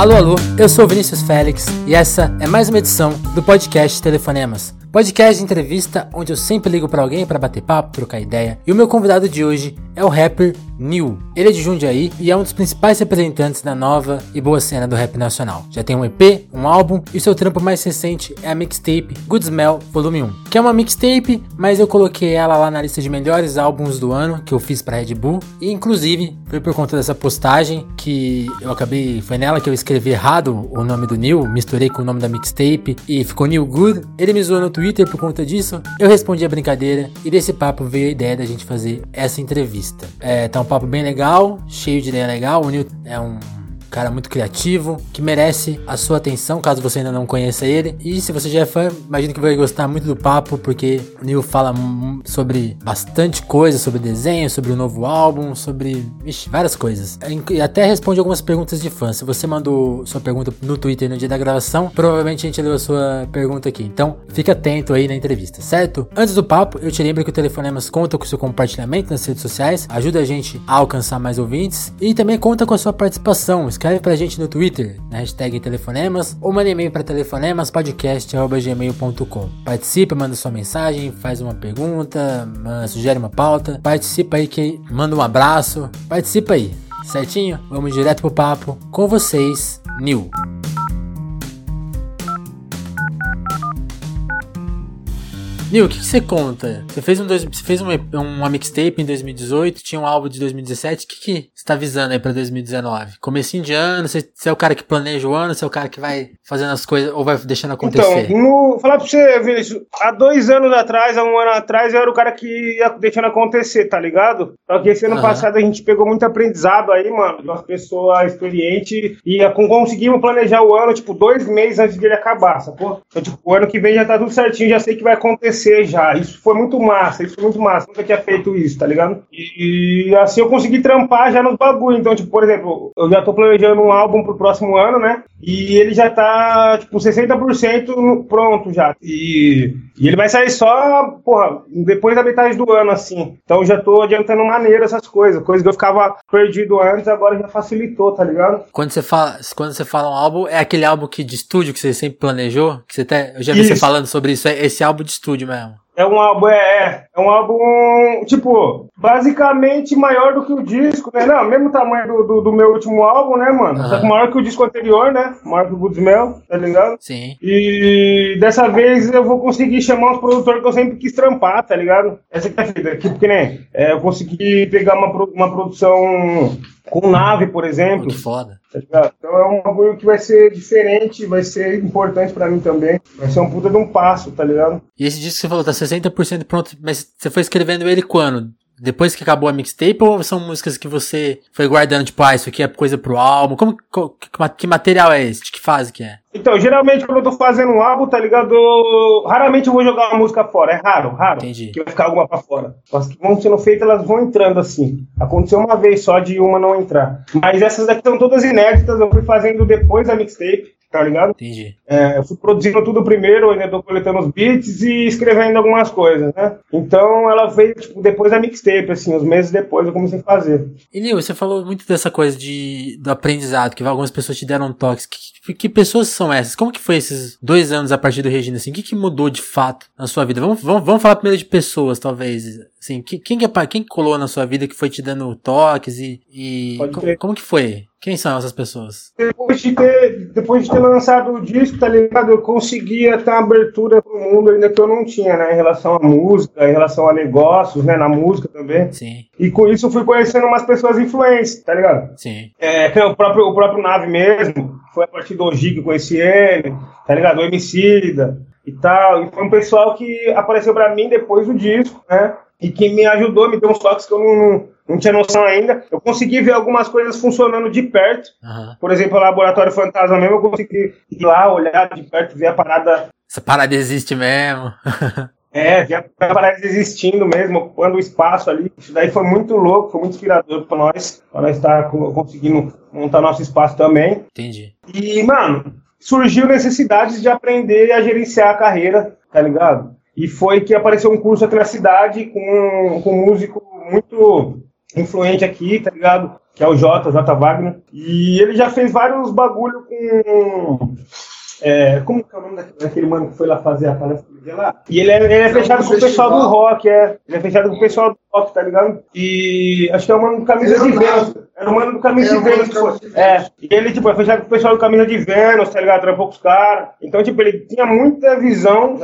Alô, alô, eu sou Vinícius Félix e essa é mais uma edição do podcast Telefonemas. Podcast de entrevista onde eu sempre ligo para alguém para bater papo, trocar ideia. E o meu convidado de hoje é o rapper New. Ele é de Jundiaí e é um dos principais representantes da nova e boa cena do rap nacional. Já tem um EP, um álbum e seu trampo mais recente é a mixtape Good Smell Volume 1, que é uma mixtape, mas eu coloquei ela lá na lista de melhores álbuns do ano que eu fiz para Red Bull e inclusive foi por conta dessa postagem que eu acabei, foi nela que eu escrevi errado o nome do New, misturei com o nome da mixtape e ficou New Good. Ele me zoou no Twitter por conta disso. Eu respondi a brincadeira e desse papo veio a ideia da gente fazer essa entrevista. É, tá um papo bem legal, cheio de ideia legal. O Neil é um cara muito criativo, que merece a sua atenção, caso você ainda não conheça ele. E se você já é fã, imagino que vai gostar muito do papo, porque o Neil fala sobre bastante coisa, sobre desenho, sobre o novo álbum, sobre ixi, várias coisas. E até responde algumas perguntas de fãs. Se você mandou sua pergunta no Twitter no dia da gravação, provavelmente a gente leu a sua pergunta aqui. Então, fique atento aí na entrevista, certo? Antes do papo, eu te lembro que o Telefonemas conta com seu compartilhamento nas redes sociais, ajuda a gente a alcançar mais ouvintes e também conta com a sua participação escreve pra gente no Twitter, na hashtag Telefonemas, ou manda e-mail para telefonemaspodcast.gmail.com. Participa, manda sua mensagem, faz uma pergunta, sugere uma pauta, participa aí que manda um abraço, participa aí, certinho? Vamos direto pro papo com vocês, Nil. Nil, o que, que, você conta? Você fez, um dois, você fez uma, uma mixtape em 2018, tinha um álbum de 2017. O que, que você tá visando aí pra 2019? Comecinho de ano, você, você, é o cara que planeja o ano, você é o cara que vai fazendo as coisas ou vai deixando acontecer? Então, no, falar pra você, Vinícius, há dois anos atrás, há um ano atrás, eu era o cara que ia deixando acontecer, tá ligado? Só que esse ano uhum. passado a gente pegou muito aprendizado aí, mano, de uma pessoa experiente e conseguimos planejar o ano, tipo, dois meses antes dele acabar, sacou? Então, tipo, o ano que vem já tá tudo certinho, já sei que vai acontecer crescer já. Isso foi muito massa, isso foi muito massa. Nunca tinha feito isso, tá ligado? E, e assim eu consegui trampar já nos bagulho. Então, tipo, por exemplo, eu já tô planejando um álbum pro próximo ano, né? E ele já tá, tipo, 60% pronto já. E, e ele vai sair só, porra, depois da metade do ano, assim. Então já tô adiantando maneiro essas coisas. Coisa que eu ficava perdido antes, agora já facilitou, tá ligado? Quando você fala, quando você fala um álbum, é aquele álbum que de estúdio que você sempre planejou? Que você até, eu já vi isso. você falando sobre isso, é esse álbum de estúdio mesmo. É um álbum, é, é, é um álbum, tipo, basicamente maior do que o disco, né? Não, mesmo tamanho do, do, do meu último álbum, né, mano? Uhum. Maior que o disco anterior, né? Maior que o Good Smell, tá ligado? Sim. E dessa vez eu vou conseguir chamar os produtores que eu sempre quis trampar, tá ligado? Essa que é a fita. Tipo, que nem, é, eu consegui pegar uma, uma produção com nave, por exemplo. Que foda. Tá então é um bagulho que vai ser diferente, vai ser importante pra mim também. Vai ser um puta de um passo, tá ligado? E esse disco que você falou, tá 60% pronto, mas você foi escrevendo ele quando? Depois que acabou a mixtape ou são músicas que você foi guardando, tipo, ah, isso aqui é coisa pro álbum? Como, que, que material é esse? De que fase que é? Então, geralmente quando eu tô fazendo um álbum, tá ligado? Raramente eu vou jogar uma música fora. É raro, raro. Entendi. Que vai ficar alguma pra fora. As que vão sendo feitas, elas vão entrando assim. Aconteceu uma vez só de uma não entrar. Mas essas daqui são todas inéditas, eu fui fazendo depois da mixtape tá ligado? Entendi. É, eu fui produzindo tudo primeiro, ainda tô coletando os beats e escrevendo algumas coisas, né? Então ela veio, tipo, depois da mixtape, assim, uns meses depois eu comecei a fazer. E Nil, você falou muito dessa coisa de, do aprendizado, que algumas pessoas te deram toques. Que, que, que, pessoas são essas? Como que foi esses dois anos a partir do Regina, assim? O que, que mudou de fato na sua vida? Vamos, vamos, vamos falar primeiro de pessoas, talvez. Assim, quem, quem, é, quem colou na sua vida que foi te dando toques e, e como, como que foi? Quem são essas pessoas? Depois de ter, depois de ter lançado o disco, tá ligado? Eu conseguia ter uma abertura pro mundo ainda que eu não tinha, né? Em relação à música, em relação a negócios, né? Na música também. Sim. E com isso eu fui conhecendo umas pessoas influentes, tá ligado? Sim. É, o próprio, o próprio Nave mesmo, foi a partir do Oji que eu conheci ele, tá ligado? O Emicida e tal. E foi um pessoal que apareceu pra mim depois do disco, né? E que me ajudou, me deu uns toques que eu não não tinha noção ainda. Eu consegui ver algumas coisas funcionando de perto. Uhum. Por exemplo, o Laboratório Fantasma mesmo, eu consegui ir lá, olhar de perto, ver a parada. Essa parada existe mesmo. é, ver a parada existindo mesmo, ocupando o espaço ali. Isso daí foi muito louco, foi muito inspirador para nós, para nós estar conseguindo montar nosso espaço também. Entendi. E, mano, surgiu necessidade de aprender a gerenciar a carreira, tá ligado? E foi que apareceu um curso aqui na cidade com, com um músico muito influente aqui, tá ligado? Que é o Jota, J Wagner. E ele já fez vários bagulho com. É, como que é o nome daquele mano que foi lá fazer a palestra lá? E ele é, ele é fechado com o pessoal do rock, é. Ele é fechado com o pessoal do rock, tá ligado? E acho que é o mano do Camisa de Vênus. Era o mano do Camisa de Vênus. É. E ele, tipo, é fechado com o pessoal do Camisa de Vênus, tá ligado? Trampou com os caras. Então, tipo, ele tinha muita visão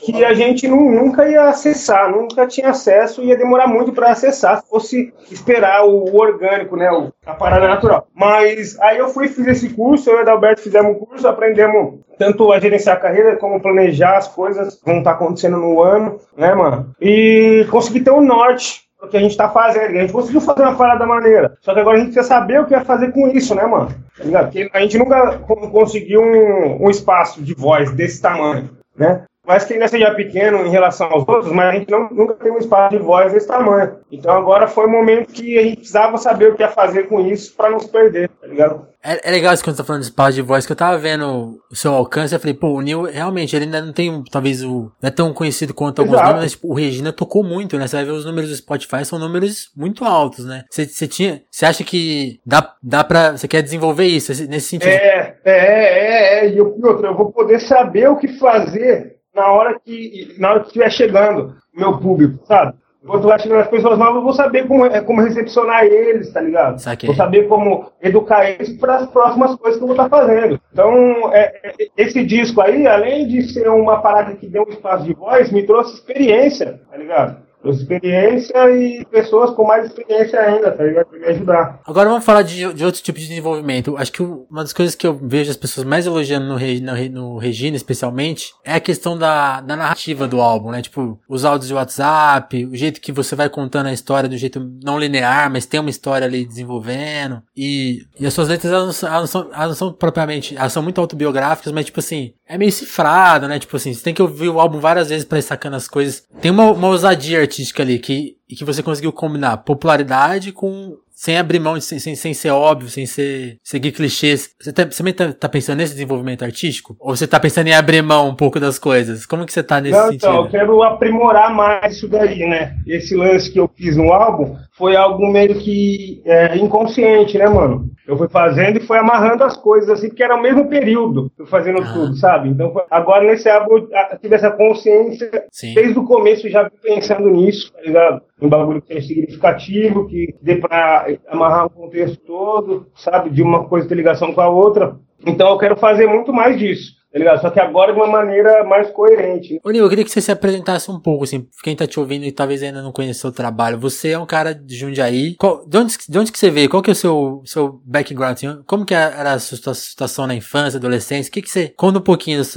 que a gente não, nunca ia acessar, nunca tinha acesso e ia demorar muito pra acessar se fosse esperar o, o orgânico, né? O, a parada natural. Mas aí eu fui fiz esse curso, eu e o Adalberto fizemos um curso, aprendemos tanto a gerenciar a carreira como planejar as coisas que vão estar acontecendo no ano, né, mano? E conseguir ter um norte do que a gente tá fazendo. A gente conseguiu fazer uma parada maneira. Só que agora a gente precisa saber o que vai fazer com isso, né, mano? Tá? Porque a gente nunca conseguiu um, um espaço de voz desse tamanho, né? Mas que ainda seja pequeno em relação aos outros, mas a gente não, nunca tem um espaço de voz desse tamanho. Então agora foi o momento que a gente precisava saber o que ia fazer com isso para não se perder, tá ligado? É, é legal isso quando você tá falando de espaço de voz, que eu tava vendo o seu alcance, eu falei, pô, o Neil realmente, ele ainda não tem, talvez, o. Não é tão conhecido quanto alguns Exato. nomes, mas tipo, o Regina tocou muito, né? Você vai ver os números do Spotify, são números muito altos, né? Você, você tinha. Você acha que dá, dá pra. Você quer desenvolver isso nesse sentido? É, é, é, é. E outra, eu vou poder saber o que fazer na hora que na hora que estiver chegando meu público, sabe? Quando vai chegando as pessoas novas, eu vou saber como, é, como recepcionar eles, tá ligado? Saquei. Vou saber como educar eles para as próximas coisas que eu vou estar tá fazendo. Então, é, é, esse disco aí, além de ser uma parada que deu um espaço de voz, me trouxe experiência, tá ligado? Experiência e pessoas com mais experiência ainda, tá ligado? Pra me ajudar. Agora vamos falar de, de outro tipo de desenvolvimento. Acho que uma das coisas que eu vejo as pessoas mais elogiando no, no, no Regina, especialmente, é a questão da, da narrativa do álbum, né? Tipo, os áudios de WhatsApp, o jeito que você vai contando a história do jeito não linear, mas tem uma história ali desenvolvendo. E, e as suas letras, elas não, são, elas não são, elas não são propriamente, elas são muito autobiográficas, mas tipo assim, é meio cifrado, né? Tipo assim, você tem que ouvir o álbum várias vezes para ir sacando as coisas. Tem uma, uma ousadia artística ali que, que você conseguiu combinar popularidade com sem abrir mão, sem, sem, sem ser óbvio, sem ser, seguir clichês. Você, tá, você também tá, tá, pensando nesse desenvolvimento artístico? Ou você tá pensando em abrir mão um pouco das coisas? Como que você tá nesse Não, sentido? Então, eu quero aprimorar mais isso daí, né? Esse lance que eu fiz no álbum foi algo meio que é, inconsciente, né, mano? Eu fui fazendo e fui amarrando as coisas, assim, porque era o mesmo período, eu fazendo ah. tudo, sabe? Então, agora nesse álbum eu tive essa consciência, Sim. desde o começo já pensando nisso, tá ligado? Um bagulho que é significativo, que dê pra amarrar o contexto todo, sabe? De uma coisa ter ligação com a outra. Então eu quero fazer muito mais disso tá ligado? Só que agora de uma maneira mais coerente. Ô, Nil, eu queria que você se apresentasse um pouco, assim, quem tá te ouvindo e talvez ainda não conheça o trabalho. Você é um cara de Jundiaí. Qual, de, onde, de onde que você veio? Qual que é o seu, seu background? Assim? Como que era a sua situação na infância, adolescência? O que que você... Conta um pouquinho da,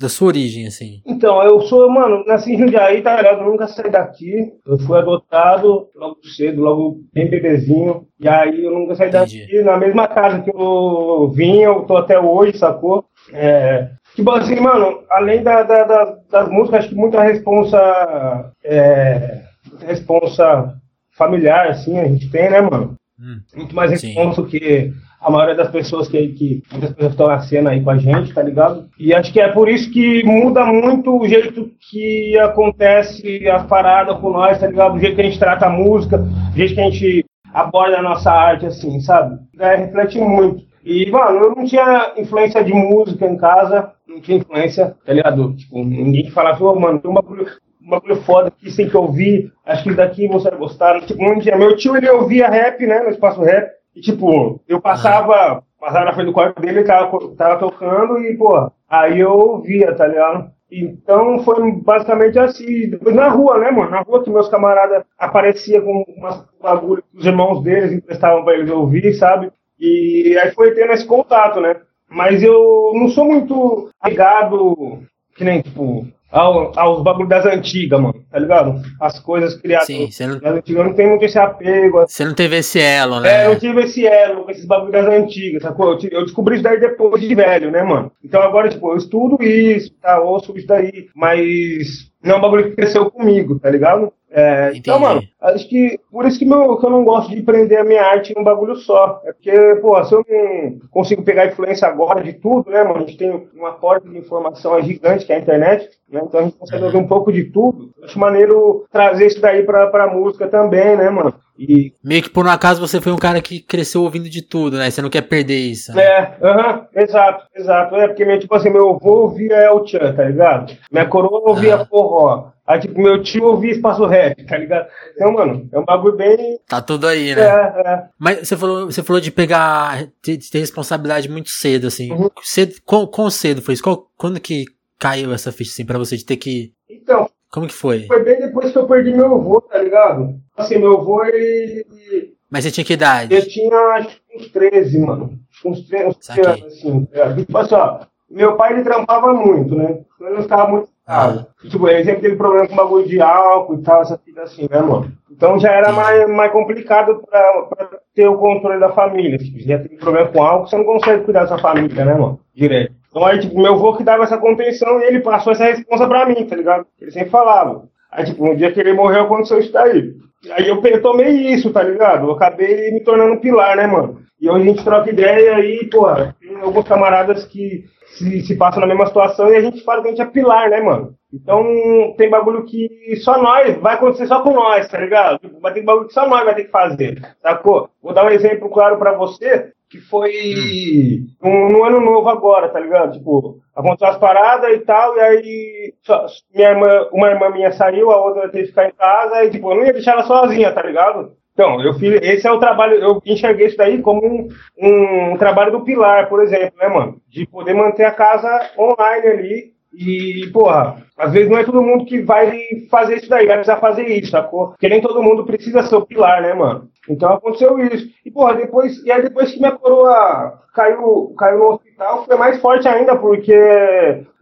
da sua origem, assim. Então, eu sou, mano, nasci em Jundiaí, tá ligado? Eu nunca saí daqui. Eu fui adotado logo cedo, logo bem bebezinho. E aí eu nunca saí Entendi. daqui. Na mesma casa que eu vim, eu tô até hoje, sacou? É, tipo assim, mano, além da, da, da, das músicas, acho que muita responsa. É, responsa familiar, assim, a gente tem, né, mano? Hum, Muito mais responsa que a maioria das pessoas que, que muitas pessoas estão na cena aí com a gente, tá ligado? E acho que é por isso que muda muito o jeito que acontece a parada com nós, tá ligado? O jeito que a gente trata a música, o jeito que a gente aborda a nossa arte, assim, sabe? É, reflete muito. E, mano, eu não tinha influência de música em casa, não tinha influência, tá ligado? Tipo, ninguém falava, ô, oh, mano, tem um bagulho, um bagulho foda que você tem que ouvir, acho que daqui você vai gostar. Tipo, um dia, meu tio, ele ouvia rap, né, no espaço rap, e, tipo, eu passava, passava na frente do quarto dele, ele tava, tava tocando, e, pô, aí eu ouvia, tá ligado? Então foi basicamente assim. Depois na rua, né, mano? Na rua que meus camaradas apareciam com umas bagulho que os irmãos deles emprestavam pra eles ouvir, sabe? E aí foi tendo esse contato, né? Mas eu não sou muito ligado, que nem, tipo, ao, aos bagulhos das antigas, mano, tá ligado? As coisas criadas Sim, não... das antigas, eu não tenho muito esse apego. Você não teve esse elo, né? É, eu não tive esse elo com esses bagulhos das antigas, sacou? Eu, eu descobri isso daí depois de velho, né, mano? Então agora, tipo, eu estudo isso, tá? Ouço isso daí, mas não é um bagulho que cresceu comigo, tá ligado? É, então, mano, acho que por isso que, meu, que eu não gosto de prender a minha arte num bagulho só. É porque, pô, se eu não consigo pegar influência agora de tudo, né, mano? A gente tem uma porta de informação gigante que é a internet, né? Então a gente consegue ouvir um pouco de tudo. Acho maneiro trazer isso daí pra, pra música também, né, mano? E... Meio que por um acaso você foi um cara que cresceu ouvindo de tudo, né? Você não quer perder isso. Né? É, aham, uh -huh, exato, exato. É porque, tipo assim, meu avô ouvia El Chan, tá ligado? Minha coroa ouvia ah. forró. Aí, tipo, meu tio ouvia espaço rap, tá ligado? Então, mano, é um bagulho bem. Tá tudo aí, né? É, é. Mas você falou, você falou de pegar, de ter responsabilidade muito cedo, assim. Uhum. Cedo, quão, quão cedo foi isso? Qual, quando que caiu essa ficha, assim, pra você de ter que. Então. Como que foi? Foi bem depois que eu perdi meu avô, tá ligado? Assim, meu avô, ele. Mas você tinha que idade? Eu tinha, acho que uns 13, mano. Uns 13, uns 13 anos, assim. É. Tipo assim, ó, meu pai, ele trampava muito, né? Então, ele não ficava muito ah. Tipo, ele sempre teve problema com bagulho de álcool e tal, essa vida assim, né, mano? Então já era mais, mais complicado pra, pra ter o controle da família. Tipo, já teve problema com álcool, você não consegue cuidar da sua família, né, mano? Direto. Então aí, tipo, meu avô que dava essa contenção e ele passou essa responsa pra mim, tá ligado? Ele sempre falava. Aí, tipo, um dia que ele morreu, aconteceu isso daí. Aí eu, eu tomei isso, tá ligado? Eu acabei me tornando um pilar, né, mano? E hoje a gente troca ideia aí, porra, tem alguns camaradas que se, se passam na mesma situação e a gente fala que a gente é pilar, né, mano? Então tem bagulho que só nós, vai acontecer só com nós, tá ligado? Vai ter bagulho que só nós vai ter que fazer, sacou? Vou dar um exemplo claro para você, que foi hum. no, ano novo agora, tá ligado? Tipo, aconteceu as paradas e tal, e aí só, minha irmã, uma irmã minha saiu, a outra teve que ficar em casa, e tipo, eu não ia deixar ela sozinha, tá ligado? Então, eu fiz, esse é o trabalho, eu enxerguei isso daí como um, um, trabalho do pilar, por exemplo, né, mano? De poder manter a casa online ali. E, porra, às vezes não é todo mundo que vai fazer isso daí, vai precisar fazer isso, sacou? Porque nem todo mundo precisa ser o pilar, né, mano? Então aconteceu isso. E, porra, depois, e aí depois que minha coroa caiu, caiu no hospital, foi mais forte ainda, porque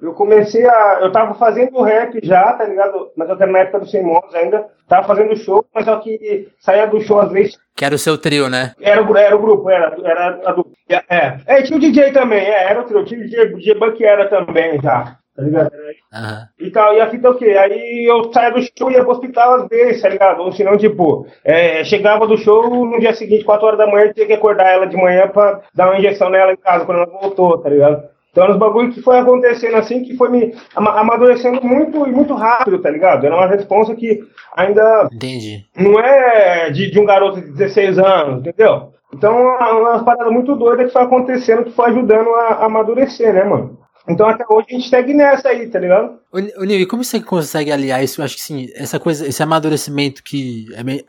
eu comecei a. Eu tava fazendo rap já, tá ligado? Mas eu na época do Sem Modos ainda. Tava fazendo show, mas só que saía do show às vezes. Que era o seu trio, né? Era, era o grupo, era, era a do. É, é, tinha o DJ também, é, era o trio. Tinha o DJ, DJ Buck era também já tá ligado? Uhum. E tal, e a fita é o quê? Aí eu saía do show e ia pro hospital às vezes, tá ligado? Ou senão, tipo, é, chegava do show no dia seguinte, 4 horas da manhã, tinha que acordar ela de manhã pra dar uma injeção nela em casa quando ela voltou, tá ligado? Então, os bagulhos que foi acontecendo assim, que foi me amadurecendo muito e muito rápido, tá ligado? Era uma resposta que ainda Entendi. não é de, de um garoto de 16 anos, entendeu? Então, é uma parada muito doida que foi acontecendo, que foi ajudando a, a amadurecer, né, mano? Então até hoje a gente segue nessa aí, tá ligado? Ô, Nil, e como você consegue aliar isso? Acho que sim, essa coisa, esse amadurecimento que é meio,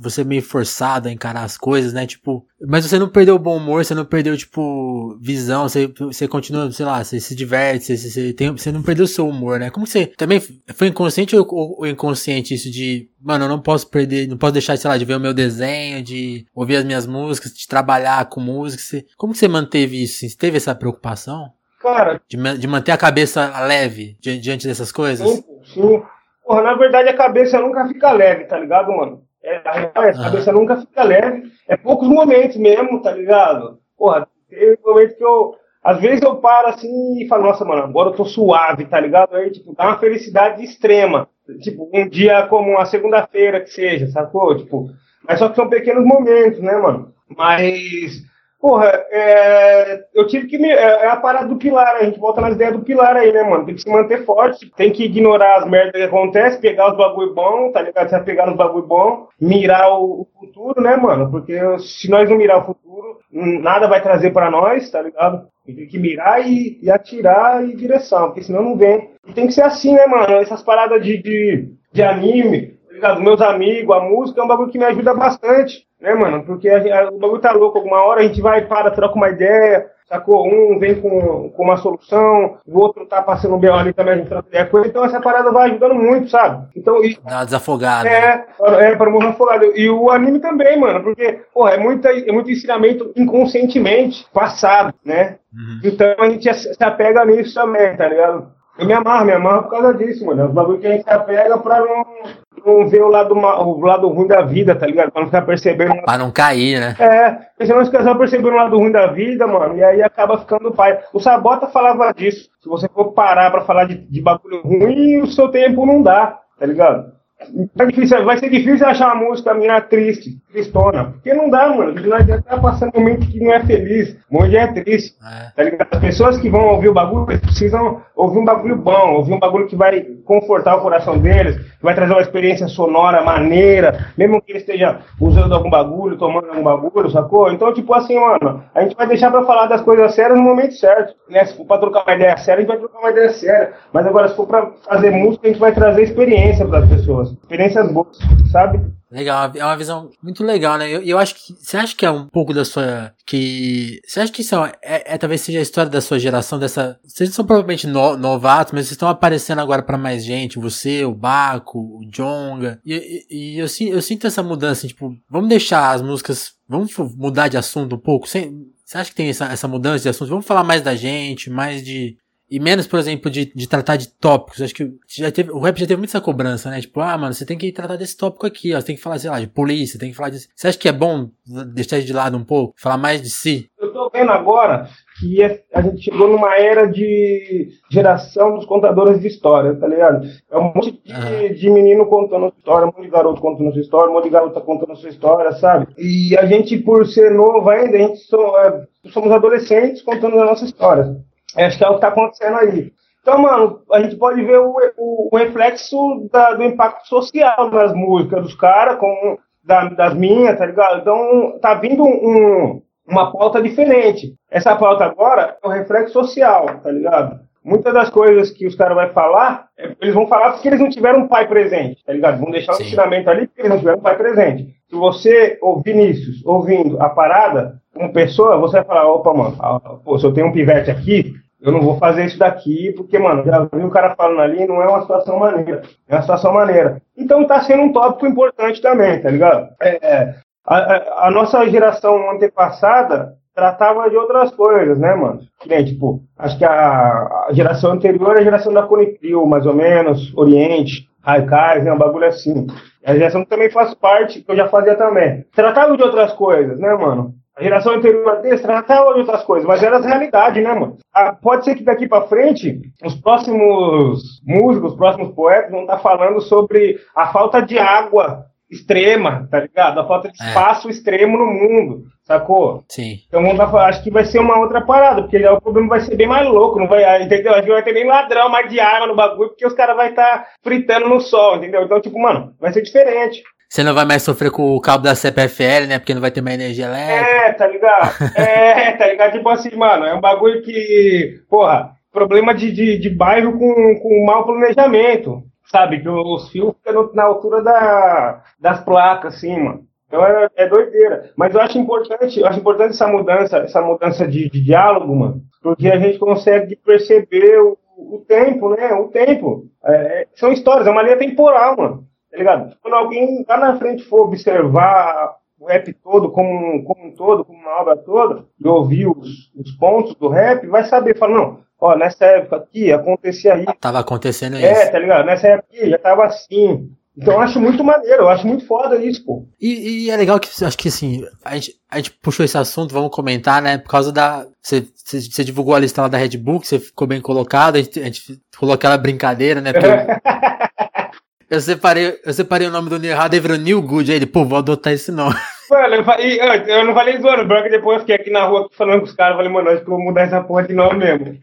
você é meio forçado a encarar as coisas, né? Tipo, mas você não perdeu o bom humor, você não perdeu, tipo, visão, você, você continua, sei lá, você se diverte, você, você, tem, você não perdeu o seu humor, né? Como você também foi inconsciente ou, ou inconsciente isso de, mano, eu não posso perder, não posso deixar, sei lá, de ver o meu desenho, de ouvir as minhas músicas, de trabalhar com música. Você, como que você manteve isso? Você teve essa preocupação? Cara. De, de manter a cabeça leve di diante dessas coisas? Sim, sim. Porra, na verdade a cabeça nunca fica leve, tá ligado, mano? É, a, a ah. cabeça nunca fica leve. É poucos momentos mesmo, tá ligado? Porra, tem momentos que eu. Às vezes eu paro assim e falo, nossa, mano, agora eu tô suave, tá ligado? Aí, tipo, dá uma felicidade extrema. Tipo, um dia como uma segunda-feira que seja, sacou? Tipo, mas só que são pequenos momentos, né, mano? Mas Porra, é, eu tive que. Me, é, é, a parada do pilar, a gente volta nas ideias do pilar aí, né, mano? Tem que se manter forte, tem que ignorar as merdas que acontecem, pegar os bagulho bom, tá ligado? Vai pegar os bagulho bom, mirar o, futuro, né, mano? Porque se nós não mirar o futuro, nada vai trazer para nós, tá ligado? Tem que mirar e, e, atirar em direção, porque senão não vem. E tem que ser assim, né, mano? Essas paradas de, de, de anime, ligado? Meus amigos, a música é um bagulho que me ajuda bastante né, mano? Porque a, a, o bagulho tá louco. Alguma hora a gente vai, para, troca uma ideia, sacou? Um vem com, com uma solução, o outro tá passando um B.O. ali também, a gente troca ideia com ele. Então essa parada vai ajudando muito, sabe? Então, e, Dá uma desafogada. É, é, para morrer afogado. E o anime também, mano, porque, pô, é, muita, é muito ensinamento inconscientemente passado, né? Uhum. Então a gente se apega nisso também, tá ligado? Eu me amarro, me amarro por causa disso, mano. É os bagulho que a gente se apega pra não não ver o lado, o lado ruim da vida, tá ligado? Pra não ficar percebendo. Pra não cair, né? É, porque senão fica só percebendo o lado ruim da vida, mano, e aí acaba ficando pai. O Sabota falava disso. Se você for parar pra falar de, de bagulho ruim, o seu tempo não dá, tá ligado? Tá difícil, vai ser difícil achar uma música minha triste, tristona. Porque não dá, mano. Não adianta estar passando um momento que não é feliz. Um é triste. É. Tá ligado? As pessoas que vão ouvir o bagulho precisam ouvir um bagulho bom, ouvir um bagulho que vai confortar o coração deles, que vai trazer uma experiência sonora maneira, mesmo que ele esteja usando algum bagulho, tomando algum bagulho, sacou? Então, tipo assim, mano, a gente vai deixar pra falar das coisas sérias no momento certo. Né? Se for pra trocar uma ideia séria, a gente vai trocar uma ideia séria. Mas agora, se for pra fazer música, a gente vai trazer experiência para as pessoas. Experiências boas, sabe? Legal, é uma visão muito legal, né? Eu, eu acho que. Você acha que é um pouco da sua. que. Você acha que isso é, é, é talvez seja a história da sua geração, dessa. Vocês são provavelmente no, novatos, mas vocês estão aparecendo agora para mais gente. Você, o Baco, o Jonga. E, e, e eu, eu, sinto essa mudança, tipo, vamos deixar as músicas. Vamos mudar de assunto um pouco? Você acha que tem essa, essa mudança de assunto? Vamos falar mais da gente, mais de, e menos, por exemplo, de, de tratar de tópicos. Acho que já teve, o rap já teve muita essa cobrança, né? Tipo, ah, mano, você tem que tratar desse tópico aqui, ó. Você tem que falar, sei lá, de polícia, tem que falar disso. Você acha que é bom deixar de lado um pouco? Falar mais de si? Eu tô vendo agora que é, a gente chegou numa era de geração dos contadores de história, tá ligado? É um monte de, uhum. de menino contando história, um monte de garoto contando sua história, um monte de garota contando sua história, sabe? E a gente, por ser novo ainda, a gente so, é, somos adolescentes contando a nossa história. Acho que é o que está acontecendo aí. Então, mano, a gente pode ver o, o, o reflexo da, do impacto social nas músicas dos caras, da, das minhas, tá ligado? Então, tá vindo um, uma pauta diferente. Essa pauta agora é o reflexo social, tá ligado? Muitas das coisas que os caras vão falar, é, eles vão falar porque eles não tiveram um pai presente, tá ligado? Vão deixar o um ensinamento ali porque eles não tiveram um pai presente. Se você ouvir Vinícius ouvindo a parada, uma pessoa, você vai falar, opa, mano, pô, se eu tenho um pivete aqui, eu não vou fazer isso daqui, porque, mano, já vi o cara falando ali, não é uma situação maneira. É uma situação maneira. Então tá sendo um tópico importante também, tá ligado? É, é a, a, a, nossa geração antepassada tratava de outras coisas, né, mano? Que tipo, acho que a, a geração anterior é a geração da Conifrio, mais ou menos, Oriente, Raikais, né, um bagulho assim. A geração que também faz parte, que eu já fazia também. Tratava de outras coisas, né, mano? A geração anterior desse tratava de outras coisas, mas era a realidade, né, mano? Ah, pode ser que daqui para frente, os próximos músicos, os próximos poetas vão estar tá falando sobre a falta de água extrema, tá ligado? A falta de é. espaço é. extremo no mundo, sacou? Sim. Então acho que vai ser uma outra parada, porque o problema vai ser bem mais louco, não vai, entendeu? A gente vai ter nem ladrão mais de água no bagulho, porque os caras vão estar tá fritando no sol, entendeu? Então, tipo, mano, vai ser diferente. Você não vai mais sofrer com o cabo da CPFL, né? Porque não vai ter mais energia elétrica. É, tá ligado? é, tá ligado? Tipo assim, mano, é um bagulho que, porra, problema de, de, de bairro com, com mau planejamento, sabe? Que os fios ficam na altura da, das placas, assim, mano. Então é, é, doideira. Mas eu acho importante, eu acho importante essa mudança, essa mudança de, de diálogo, mano, porque a gente consegue perceber o, o tempo, né? O tempo. É, são histórias, é uma linha temporal, mano. Tá ligado? Quando alguém lá na frente for observar o rap todo como, como um todo, como uma obra toda, e ouvir os, os pontos do rap, vai saber, fala, não, ó, nessa época aqui acontecia isso. Tava acontecendo isso. É, tá ligado? Nessa época aqui já tava assim. Então eu acho muito maneiro, eu acho muito foda isso, pô. E, e, é legal que acho que assim, a gente, a gente puxou esse assunto, vamos comentar, né? Por causa da. Você, você, divulgou a lista lá da Red Bull, que você ficou bem colocado, a gente, a gente falou aquela brincadeira, né? Porque Eu separei, eu separei o nome do Neil errado e virou New Good. Aí ele, pô, vou adotar esse nome. Mano, eu, falei, eu, eu não falei zoando, branco, depois eu fiquei aqui na rua falando com os caras, falei, mano, acho que eu vou mudar essa porra de nome mesmo.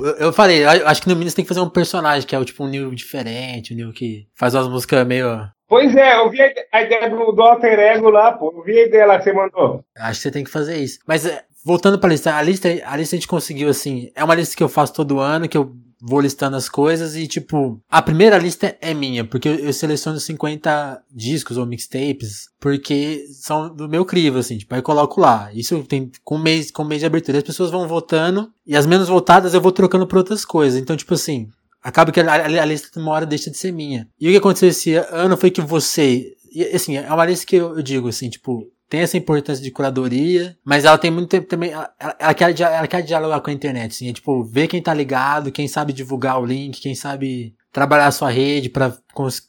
Eu, eu falei, acho que no Minas tem que fazer um personagem que é tipo um Neil diferente, um Neil que faz umas músicas meio. Pois é, eu vi a ideia do, do Alter Ego lá, pô. Eu vi a ideia lá que você mandou. Acho que você tem que fazer isso. Mas é, voltando pra lista, a lista, a lista a gente conseguiu assim. É uma lista que eu faço todo ano, que eu vou listando as coisas e, tipo, a primeira lista é minha, porque eu seleciono 50 discos ou mixtapes, porque são do meu crivo, assim, tipo, aí coloco lá. Isso tem com mês, com mês de abertura. As pessoas vão votando e as menos votadas eu vou trocando por outras coisas. Então, tipo assim, acaba que a, a, a lista uma hora deixa de ser minha. E o que aconteceu esse ano foi que você, e, assim, é uma lista que eu, eu digo, assim, tipo, tem essa importância de curadoria, mas ela tem muito tempo também. Ela, ela, quer, ela quer dialogar com a internet, assim, é tipo, ver quem tá ligado, quem sabe divulgar o link, quem sabe trabalhar a sua rede, para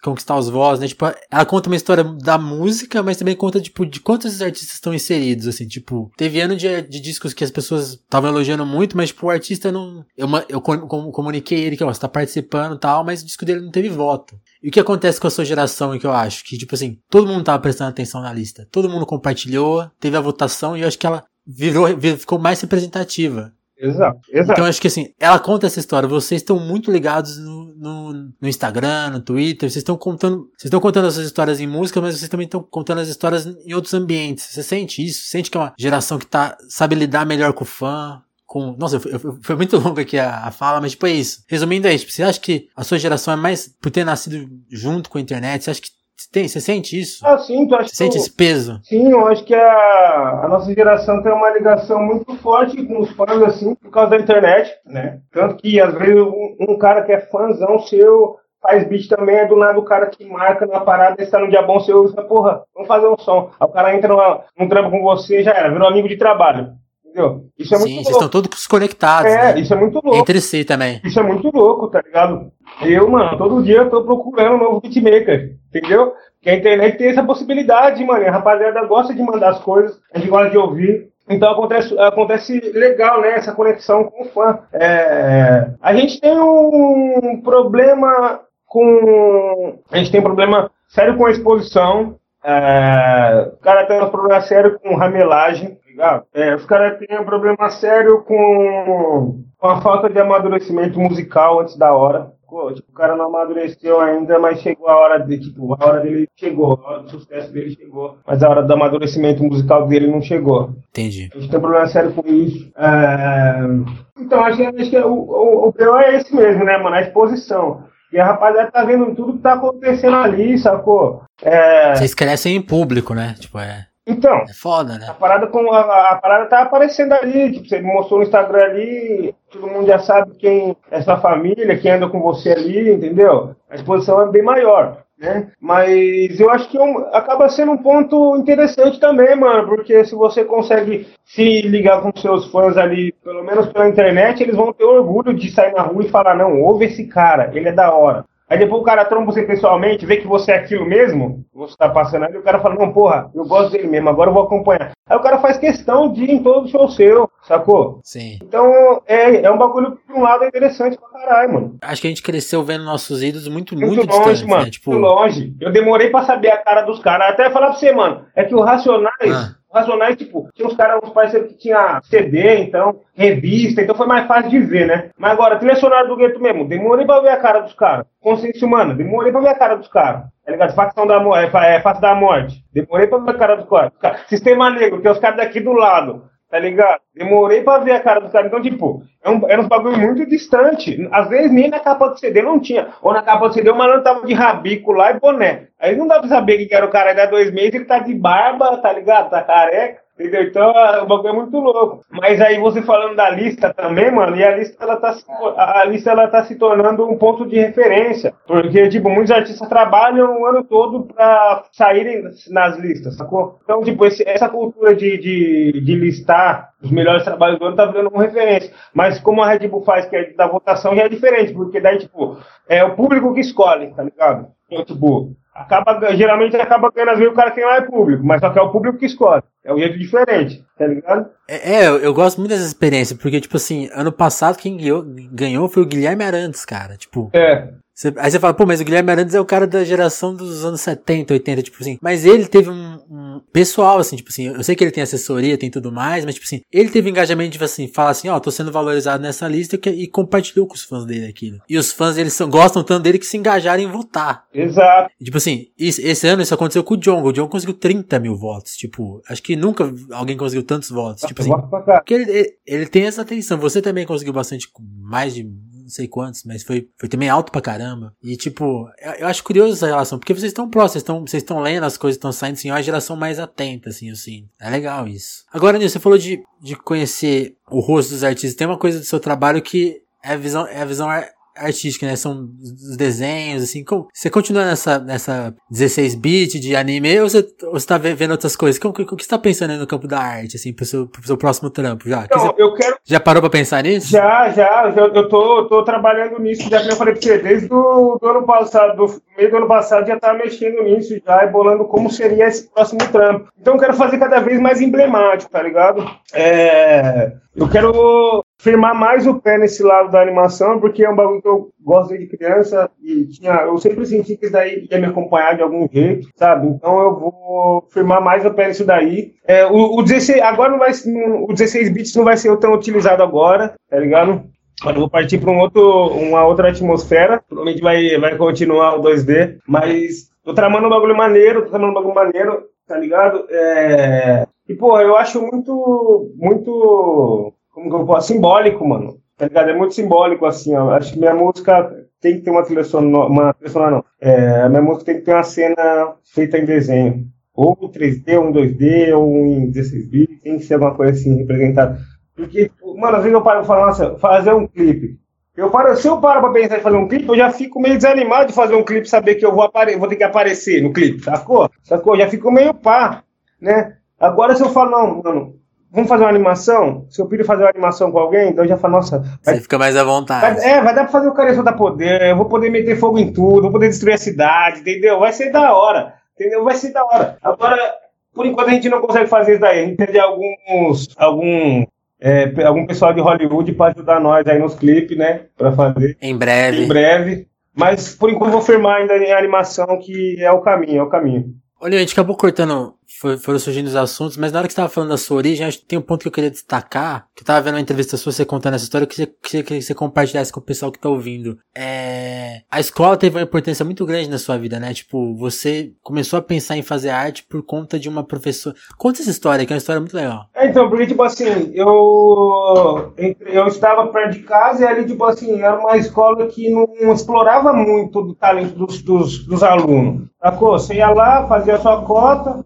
conquistar os vozes, né? Tipo, ela conta uma história da música, mas também conta, tipo, de quantos artistas estão inseridos, assim, tipo, teve ano de, de discos que as pessoas estavam elogiando muito, mas, tipo, o artista não, eu, eu comuniquei ele que, ó, você tá participando e tal, mas o disco dele não teve voto. E o que acontece com a sua geração, que eu acho, que, tipo assim, todo mundo tava prestando atenção na lista, todo mundo compartilhou, teve a votação, e eu acho que ela virou, ficou mais representativa. Exato, exato. Então acho que assim, ela conta essa história. Vocês estão muito ligados no, no, no Instagram, no Twitter. Vocês estão contando, vocês estão contando essas histórias em música, mas vocês também estão contando as histórias em outros ambientes. Você sente isso? Sente que é uma geração que tá sabe lidar melhor com o fã? Com... Nossa, eu, eu, foi muito longa aqui a, a, fala, mas tipo é isso. Resumindo é isso. Você acha que a sua geração é mais por ter nascido junto com a internet? Você acha que tem, você sente isso? Ah, sim, tu acha Você sente esse peso? Sim, eu acho que a, a nossa geração tem uma ligação muito forte com os fãs, assim, por causa da internet, né? Tanto que, às vezes, um, um cara que é fãzão seu faz beat também, é do nada o cara que marca na parada, está no dia bom, você ouve, porra, vamos fazer um som. Aí o cara entra num trampo com você, já era, virou amigo de trabalho. Entendeu? Isso é Sim, muito vocês estão todos conectados. É, né? isso é muito louco. Entre si também. Isso é muito louco, tá ligado? Eu, mano, todo dia eu tô procurando um novo beatmaker, entendeu? Que a internet tem essa possibilidade, mano. A rapaziada gosta de mandar as coisas, a gente gosta de ouvir. Então acontece, acontece legal, né? Essa conexão com o fã. É, a gente tem um problema com. A gente tem um problema sério com a exposição. É, o cara tem um problema sério com ramelagem, ligado? É, os caras têm um problema sério com, com a falta de amadurecimento musical antes da hora. Pô, tipo, o cara não amadureceu ainda, mas chegou a hora de, tipo, a hora dele chegou, a hora do sucesso dele chegou, mas a hora do amadurecimento musical dele não chegou. Entendi. A gente tem um problema sério com isso. É... Então, acho, acho que o, o, o pior é esse mesmo, né, mano? A exposição. E a rapaziada tá vendo tudo que tá acontecendo ali, sacou? É... Vocês crescem em público, né? Tipo, é. Então. É foda, né? A parada, com, a, a, parada tá aparecendo ali. Tipo, você mostrou no Instagram ali, todo mundo já sabe quem é sua família, quem anda com você ali, entendeu? A exposição é bem maior. Né? Mas eu acho que é um, acaba sendo um ponto interessante também, mano, porque se você consegue se ligar com seus fãs ali, pelo menos pela internet, eles vão ter orgulho de sair na rua e falar: não, ouve esse cara, ele é da hora. Aí depois o cara tromba você pessoalmente, vê que você é aquilo mesmo, você tá passando ali, o cara fala, não, porra, eu gosto dele mesmo, agora eu vou acompanhar. Aí o cara faz questão de ir em todo show seu, sacou? Sim. Então, é, é um bagulho, por um lado, é interessante pra caralho, mano. Acho que a gente cresceu vendo nossos ídolos muito, muito, muito longe, distantes, mano. Né? Tipo... Muito longe. Eu demorei pra saber a cara dos caras. Até falar pra você, mano, é que o Racionais... Ah Racionais, tipo, tinha uns caras, uns parceiros que tinha CD, então, revista, então foi mais fácil de ver, né? Mas agora, trilha sonora do gueto mesmo, demorei pra ver a cara dos caras. Consciência humana, demorei pra ver a cara dos caras. Tá ligado? Facção da morte, é, é, face da morte. Demorei pra ver a cara dos caras. Sistema negro, que é os caras daqui do lado. Tá ligado? Demorei pra ver a cara dos caras. Então, tipo, é um, era uns bagulho muito distante. Às vezes nem na capa do CD não tinha. Ou na capa do CD o malandro tava de rabico lá e boné. Aí não dá pra saber que era o cara da dois meses, ele tá de barba, tá ligado? Tá careca. Entendeu? Então o bagulho é muito louco. Mas aí você falando da lista também, mano, e a lista ela tá, a lista ela tá se tornando um ponto de referência. Porque, tipo, muitos artistas trabalham o ano todo pra saírem nas listas, sacou? Então, tipo, esse, essa cultura de, de, de listar os melhores trabalhos do ano tá virando uma referência. Mas como a Red Bull faz, que é da votação, já é diferente, porque daí, tipo, é o público que escolhe, tá ligado? Então, tipo, acaba, geralmente acaba ganhando às vezes o cara que não é público, mas só que é o público que escolhe. É um jeito diferente, tá ligado? É, é eu, eu, gosto muito dessa experiência, porque, tipo assim, ano passado quem ganhou, ganhou foi o Guilherme Arantes, cara. Tipo. É. Você, aí você fala, pô, mas o Guilherme Arantes é o cara da geração dos anos 70, 80, tipo assim. Mas ele teve um, um, pessoal, assim, tipo assim, eu sei que ele tem assessoria, tem tudo mais, mas tipo assim, ele teve engajamento, tipo assim, fala assim, ó, oh, tô sendo valorizado nessa lista e, e compartilhou com os fãs dele aquilo. E os fãs, eles são, gostam tanto dele que se engajaram em votar. Exato. E, tipo assim, isso, esse ano isso aconteceu com o John. O John conseguiu 30 mil votos. Tipo, acho que nunca alguém conseguiu tantos votos. Tipo assim, porque ele, ele, ele tem essa atenção. Você também conseguiu bastante, mais de não sei quantos, mas foi, foi também alto pra caramba. E, tipo, eu, eu acho curioso essa relação, porque vocês estão próximos, vocês estão lendo as coisas, estão saindo, assim, é uma geração mais atenta, assim, assim. É legal isso. Agora, Nil, você falou de, de conhecer o rosto dos artistas. Tem uma coisa do seu trabalho que é a visão, é a visão artística, né? São os desenhos, assim. Como, você continua nessa, nessa 16-bit de anime ou você, ou você tá vendo outras coisas? O que, você tá pensando aí no campo da arte, assim, pro seu, pro seu próximo trampo já? Não, você, eu quero... Já parou pra pensar nisso? Já, já. já eu tô, tô trabalhando nisso, já que eu falei pra você, desde do, do ano passado, do meio do ano passado, já tava mexendo nisso já e bolando como seria esse próximo trampo. Então eu quero fazer cada vez mais emblemático, tá ligado? É, eu quero firmar mais o pé nesse lado da animação, porque é um bagulho que eu gosto desde criança e tinha, eu sempre senti que isso daí ia me acompanhar de algum jeito, sabe? Então eu vou firmar mais o pé nisso daí. É, o, o 16, agora não vai, o 16 bits não vai ser tão utilizado agora, tá ligado? Eu vou partir para um outro, uma outra atmosfera. Provavelmente vai, vai continuar o 2D, mas tô tramando um bagulho maneiro, tô tramando um bagulho maneiro, tá ligado? É... E, pô, eu acho muito, muito como que eu posso, simbólico, mano. Tá ligado? É muito simbólico, assim, ó. Acho que minha música tem que ter uma trilha sonora, uma trilha sonora não. É, a minha música tem que ter uma cena feita em desenho. Ou em 3D, ou em 2D, ou em 16 bits, tem que ser alguma coisa assim, representada. Porque, mano, às vezes eu paro e falo, nossa, fazer um clipe. Eu paro, se eu paro pra pensar em fazer um clipe, eu já fico meio desanimado de fazer um clipe, saber que eu vou, vou ter que aparecer no clipe, sacou? Sacou? Já fico meio pá, né? Agora se eu falo, não, mano, vamos fazer uma animação? Se eu pedir fazer uma animação com alguém, então eu já falo, nossa. Vai, Você fica mais à vontade. Vai, é, vai dar pra fazer o cara soltar poder, eu vou poder meter fogo em tudo, vou poder destruir a cidade, entendeu? Vai ser da hora, entendeu? Vai ser da hora. Agora, por enquanto a gente não consegue fazer isso daí. A gente perde alguns. algum. É, algum pessoal de Hollywood para ajudar nós aí nos clipes, né? Pra fazer. Em breve. Em breve. Mas por enquanto vou firmar ainda em animação que é o caminho, é o caminho. Olha, a gente acabou cortando, foram surgindo os assuntos, mas na hora que você estava falando da sua origem, acho que tem um ponto que eu queria destacar, que eu tava vendo uma entrevista sua, você contando essa história, que você, que, que você compartilhasse com o pessoal que tá ouvindo. É, a escola teve uma importância muito grande na sua vida, né? Tipo, você começou a pensar em fazer arte por conta de uma professora. Conta essa história, que é uma história muito legal. É, então, porque, tipo assim, eu, eu estava perto de casa e ali, tipo assim, era uma escola que não explorava muito do talento dos, dos, dos alunos. Sacou? Você ia lá, fazia a sua cota,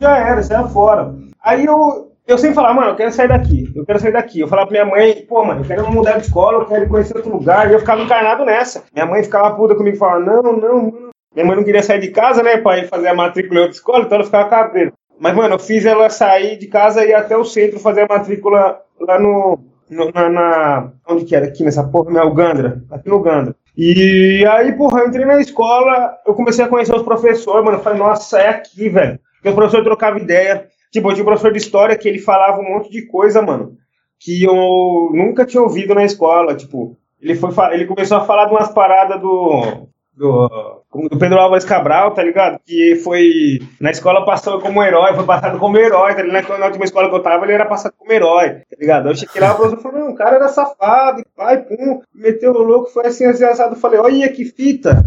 já era, você ia fora. Aí eu, eu sempre falava, mano, eu quero sair daqui, eu quero sair daqui. Eu falava pra minha mãe, pô, mano, eu quero mudar de escola, eu quero conhecer outro lugar. E eu ficava encarnado nessa. Minha mãe ficava puta comigo, falava, não, não, não. Minha mãe não queria sair de casa, né, pra ir fazer a matrícula em outra escola, então ela ficava cabreira. Mas, mano, eu fiz ela sair de casa e ir até o centro fazer a matrícula lá no, no na, na, Onde que era? Aqui nessa porra, na Ugandra. Aqui no Ugandra. E aí, porra, eu entrei na escola, eu comecei a conhecer os professores, mano. Eu falei, nossa, é aqui, velho. Porque os professores trocavam ideia. Tipo, eu tinha um professor de história que ele falava um monte de coisa, mano, que eu nunca tinha ouvido na escola. Tipo, ele, foi, ele começou a falar de umas paradas do do, do Pedro Álvares Cabral, tá ligado? Que foi. Na escola passou como herói, foi passado como herói, tá ligado? Na última escola que eu tava, ele era passado como herói, tá ligado? Eu cheguei lá, o professor falou: não, o cara era safado, pai, pum, meteu o louco, foi assim, assim, assado. Eu falei: olha que fita,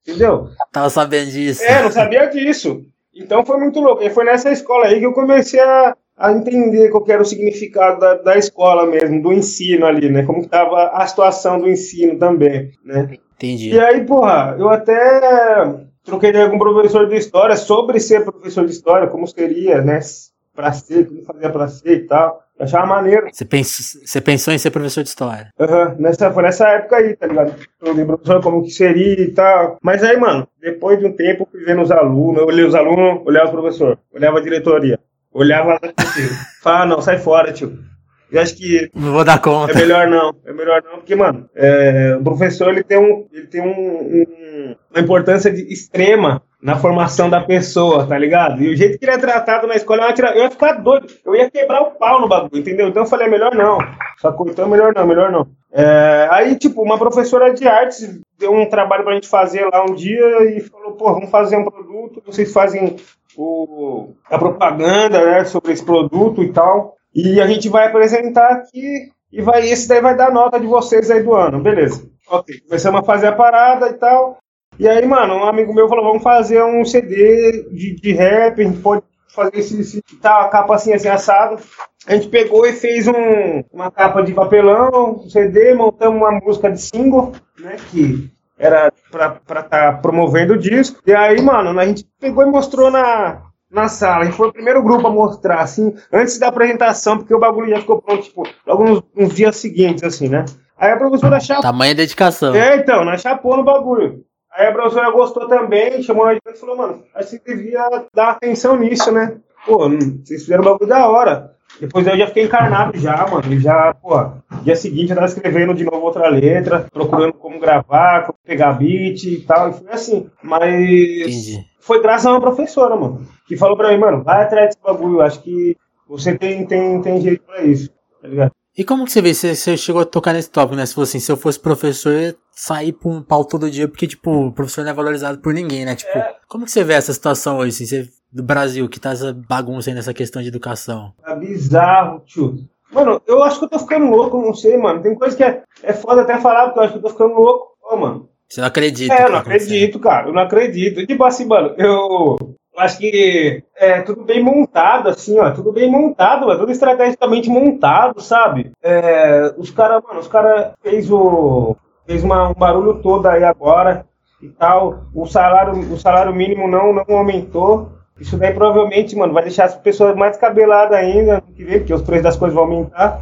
entendeu? Tava sabendo disso. É, não sabia disso. Então foi muito louco. E foi nessa escola aí que eu comecei a, a entender qual era o significado da, da escola mesmo, do ensino ali, né? Como estava a situação do ensino também, né? Entendi. E aí, porra, eu até troquei ideia com um professor de história sobre ser professor de história, como seria, né? Pra ser, como fazia pra ser e tal. Eu achava maneiro. Você, pens você pensou em ser professor de história? Aham, uhum. nessa, foi nessa época aí, tá ligado? Eu professor como que seria e tal. Mas aí, mano, depois de um tempo, fui vendo os alunos, eu olhei os alunos, olhava o professor, olhava a diretoria, olhava lá, falava, ah, não, sai fora, tio. Eu acho que. Não vou dar conta. É melhor não. É melhor não, porque, mano, é, o professor ele tem, um, ele tem um, um, uma importância de, extrema na formação da pessoa, tá ligado? E o jeito que ele é tratado na escola, eu ia, tirar, eu ia ficar doido. Eu ia quebrar o pau no bagulho, entendeu? Então eu falei, é melhor não. Sacou? Então melhor não, melhor não. É, aí, tipo, uma professora de artes deu um trabalho pra gente fazer lá um dia e falou, pô, vamos fazer um produto, vocês fazem o, a propaganda né, sobre esse produto e tal. E a gente vai apresentar aqui e vai, esse daí vai dar nota de vocês aí do ano, beleza. Ok, começamos a fazer a parada e tal. E aí, mano, um amigo meu falou, vamos fazer um CD de, de rap, a gente pode fazer esse, esse tá, a capa assim, assim, assado. A gente pegou e fez um, uma capa de papelão, um CD, montamos uma música de single, né, que era pra estar tá promovendo o disco. E aí, mano, a gente pegou e mostrou na, na sala. A gente foi o primeiro grupo a mostrar, assim, antes da apresentação, porque o bagulho já ficou pronto, tipo, logo nos, nos dias seguintes, assim, né? Aí a professora chapou. Tamanha dedicação. É, então, nós chapou no bagulho. Aí a professora gostou também, chamou a gente e falou, mano, acho que você devia dar atenção nisso, né? Pô, vocês fizeram um bagulho da hora. Depois eu já fiquei encarnado já, mano. E já, pô, dia seguinte eu tava escrevendo de novo outra letra, procurando como gravar, como pegar beat e tal. E foi assim. Mas Entendi. Foi graças a uma professora, mano, que falou pra mim, mano, vai atrás desse bagulho. Acho que você tem, tem, tem jeito pra isso, tá ligado? E como que você vê? Você, você chegou a tocar nesse tópico, né? Se fosse assim, se eu fosse professor, eu ia sair pra um pau todo dia, porque, tipo, o professor não é valorizado por ninguém, né? Tipo, é. como que você vê essa situação hoje, assim, você, do Brasil, que tá essa bagunça aí nessa questão de educação? É bizarro, tio. Mano, eu acho que eu tô ficando louco, não sei, mano. Tem coisa que é, é foda até falar, porque eu acho que eu tô ficando louco. Ô, mano. Você não acredita? É, eu não acredito, cara. Eu não acredito. Tipo assim, mano, eu acho que é tudo bem montado, assim, ó, tudo bem montado, é tudo estrategicamente montado, sabe? É, os caras, mano, os caras fez o fez uma, um barulho todo aí agora e tal. O salário, o salário mínimo não não aumentou. Isso daí provavelmente, mano, vai deixar as pessoas mais cabeladas ainda porque os preços das coisas vão aumentar.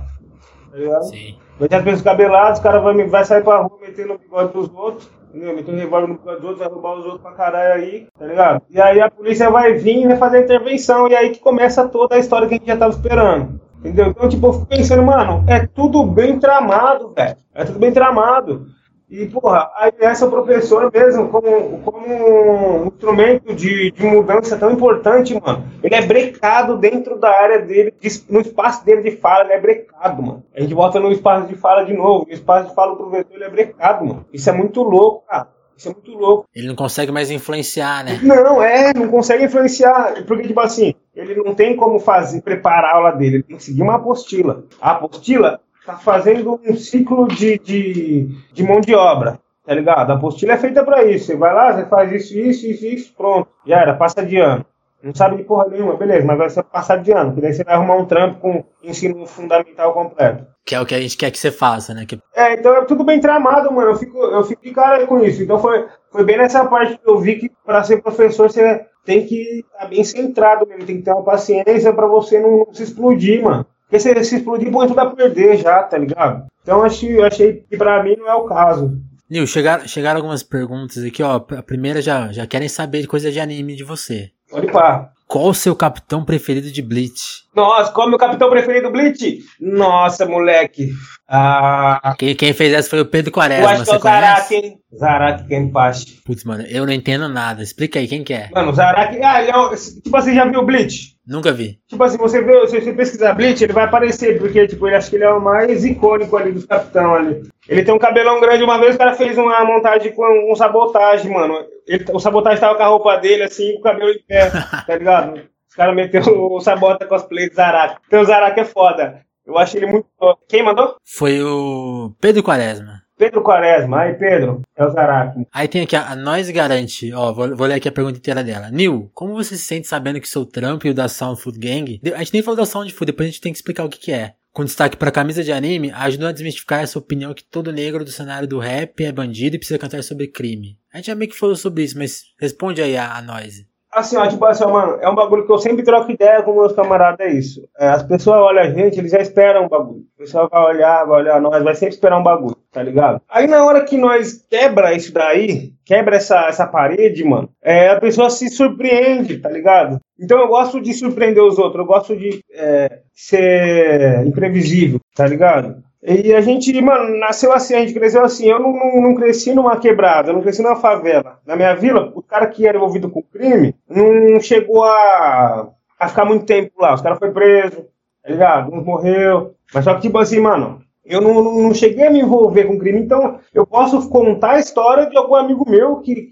Tá? Sim. Vai pessoas cabeladas, os caras vão vai sair pra rua metendo bigode dos outros entendeu? Meteu um revólver no dos outros, vai roubar os outros pra caralho aí, tá ligado? E aí a polícia vai vir e vai fazer a intervenção, e aí que começa toda a história que a gente já tava esperando. Entendeu? Então, tipo, eu fico pensando, mano, é tudo bem tramado, velho. É tudo bem tramado. E, porra, aí essa professora mesmo, como, como um instrumento de, de mudança tão importante, mano, ele é brecado dentro da área dele, no espaço dele de fala, ele é brecado, mano. A gente volta no espaço de fala de novo, no espaço de fala do professor, ele é brecado, mano. Isso é muito louco, cara. Isso é muito louco. Ele não consegue mais influenciar, né? Não, é, não consegue influenciar. Porque, tipo assim, ele não tem como fazer, preparar a aula dele, ele tem que seguir uma apostila. A apostila tá fazendo um ciclo de, de, de mão de obra, tá ligado? A apostila é feita para isso. Você vai lá, você faz isso, isso, isso, isso, pronto. Já era, passa de ano. Não sabe de porra nenhuma, beleza, mas vai ser passar de ano, porque daí você vai arrumar um trampo com ensino fundamental completo. Que é o que a gente quer que você faça, né? Que... É, então é tudo bem tramado, mano. Eu fico, eu fico de cara com isso. Então foi, foi bem nessa parte que eu vi que para ser professor você tem que estar tá bem centrado mesmo, tem que ter uma paciência para você não se explodir, mano. Porque se, se explodir, põe tudo a perder já, tá ligado? Então achei, achei que pra mim não é o caso. Nil, chegaram, chegaram algumas perguntas aqui, ó. A primeira já, já querem saber de coisa de anime de você. Pode pá. Qual o seu capitão preferido de Bleach? Nossa, qual é o meu capitão preferido do Bleach? Nossa, moleque. Ah, quem, quem fez essa foi o Pedro Quaresma. Eu acho que é o Zaraki, hein? Zaraki Kenpachi. Putz, mano, eu não entendo nada. Explica aí, quem que é? Mano, o Zaraki. Ah, ele é um, Tipo assim, já viu Bleach? Nunca vi. Tipo assim, você vê, se você pesquisar Bleach, ele vai aparecer, porque, tipo, ele acho que ele é o mais icônico ali dos capitão ali. Ele tem um cabelão grande. Uma vez o cara fez uma montagem com um sabotagem, mano. Ele, o sabotagem tava com a roupa dele, assim, com o cabelo em pé, tá ligado? Os caras meteram o sabota cosplay do Zaraki. Então o Zaraki é foda. Eu achei ele muito. Quem mandou? Foi o Pedro Quaresma. Pedro Quaresma, aí Pedro, é o Zaraki. Aí tem aqui, a Nós Garante, ó, vou, vou, ler aqui a pergunta inteira dela. Nil, como você se sente sabendo que seu trampo e o da Sound Food Gang, a gente nem falou da Sound Food, depois a gente tem que explicar o que que é. Com destaque para camisa de anime, ajudou a desmistificar essa opinião que todo negro do cenário do rap é bandido e precisa cantar sobre crime. A gente já meio que falou sobre isso, mas responde aí a, a Noise. Assim, ó, tipo assim, ó, mano, é um bagulho que eu sempre troco ideia com meus camaradas, é isso. É, as pessoas olham a gente, eles já esperam um bagulho. O pessoal vai olhar, vai olhar nós, vai sempre esperar um bagulho, tá ligado? Aí na hora que nós quebra isso daí, quebra essa, essa parede, mano, é, a pessoa se surpreende, tá ligado? Então eu gosto de surpreender os outros, eu gosto de é, ser imprevisível, tá ligado? E a gente, mano, nasceu assim, a gente cresceu assim. Eu não, não, não, cresci numa quebrada, eu não cresci numa favela. Na minha vila, o cara que era envolvido com crime não chegou a, a ficar muito tempo lá. Os caras foram presos, tá ligado? Um morreu. Mas só que, tipo assim, mano, eu não, não, não, cheguei a me envolver com crime, então eu posso contar a história de algum amigo meu que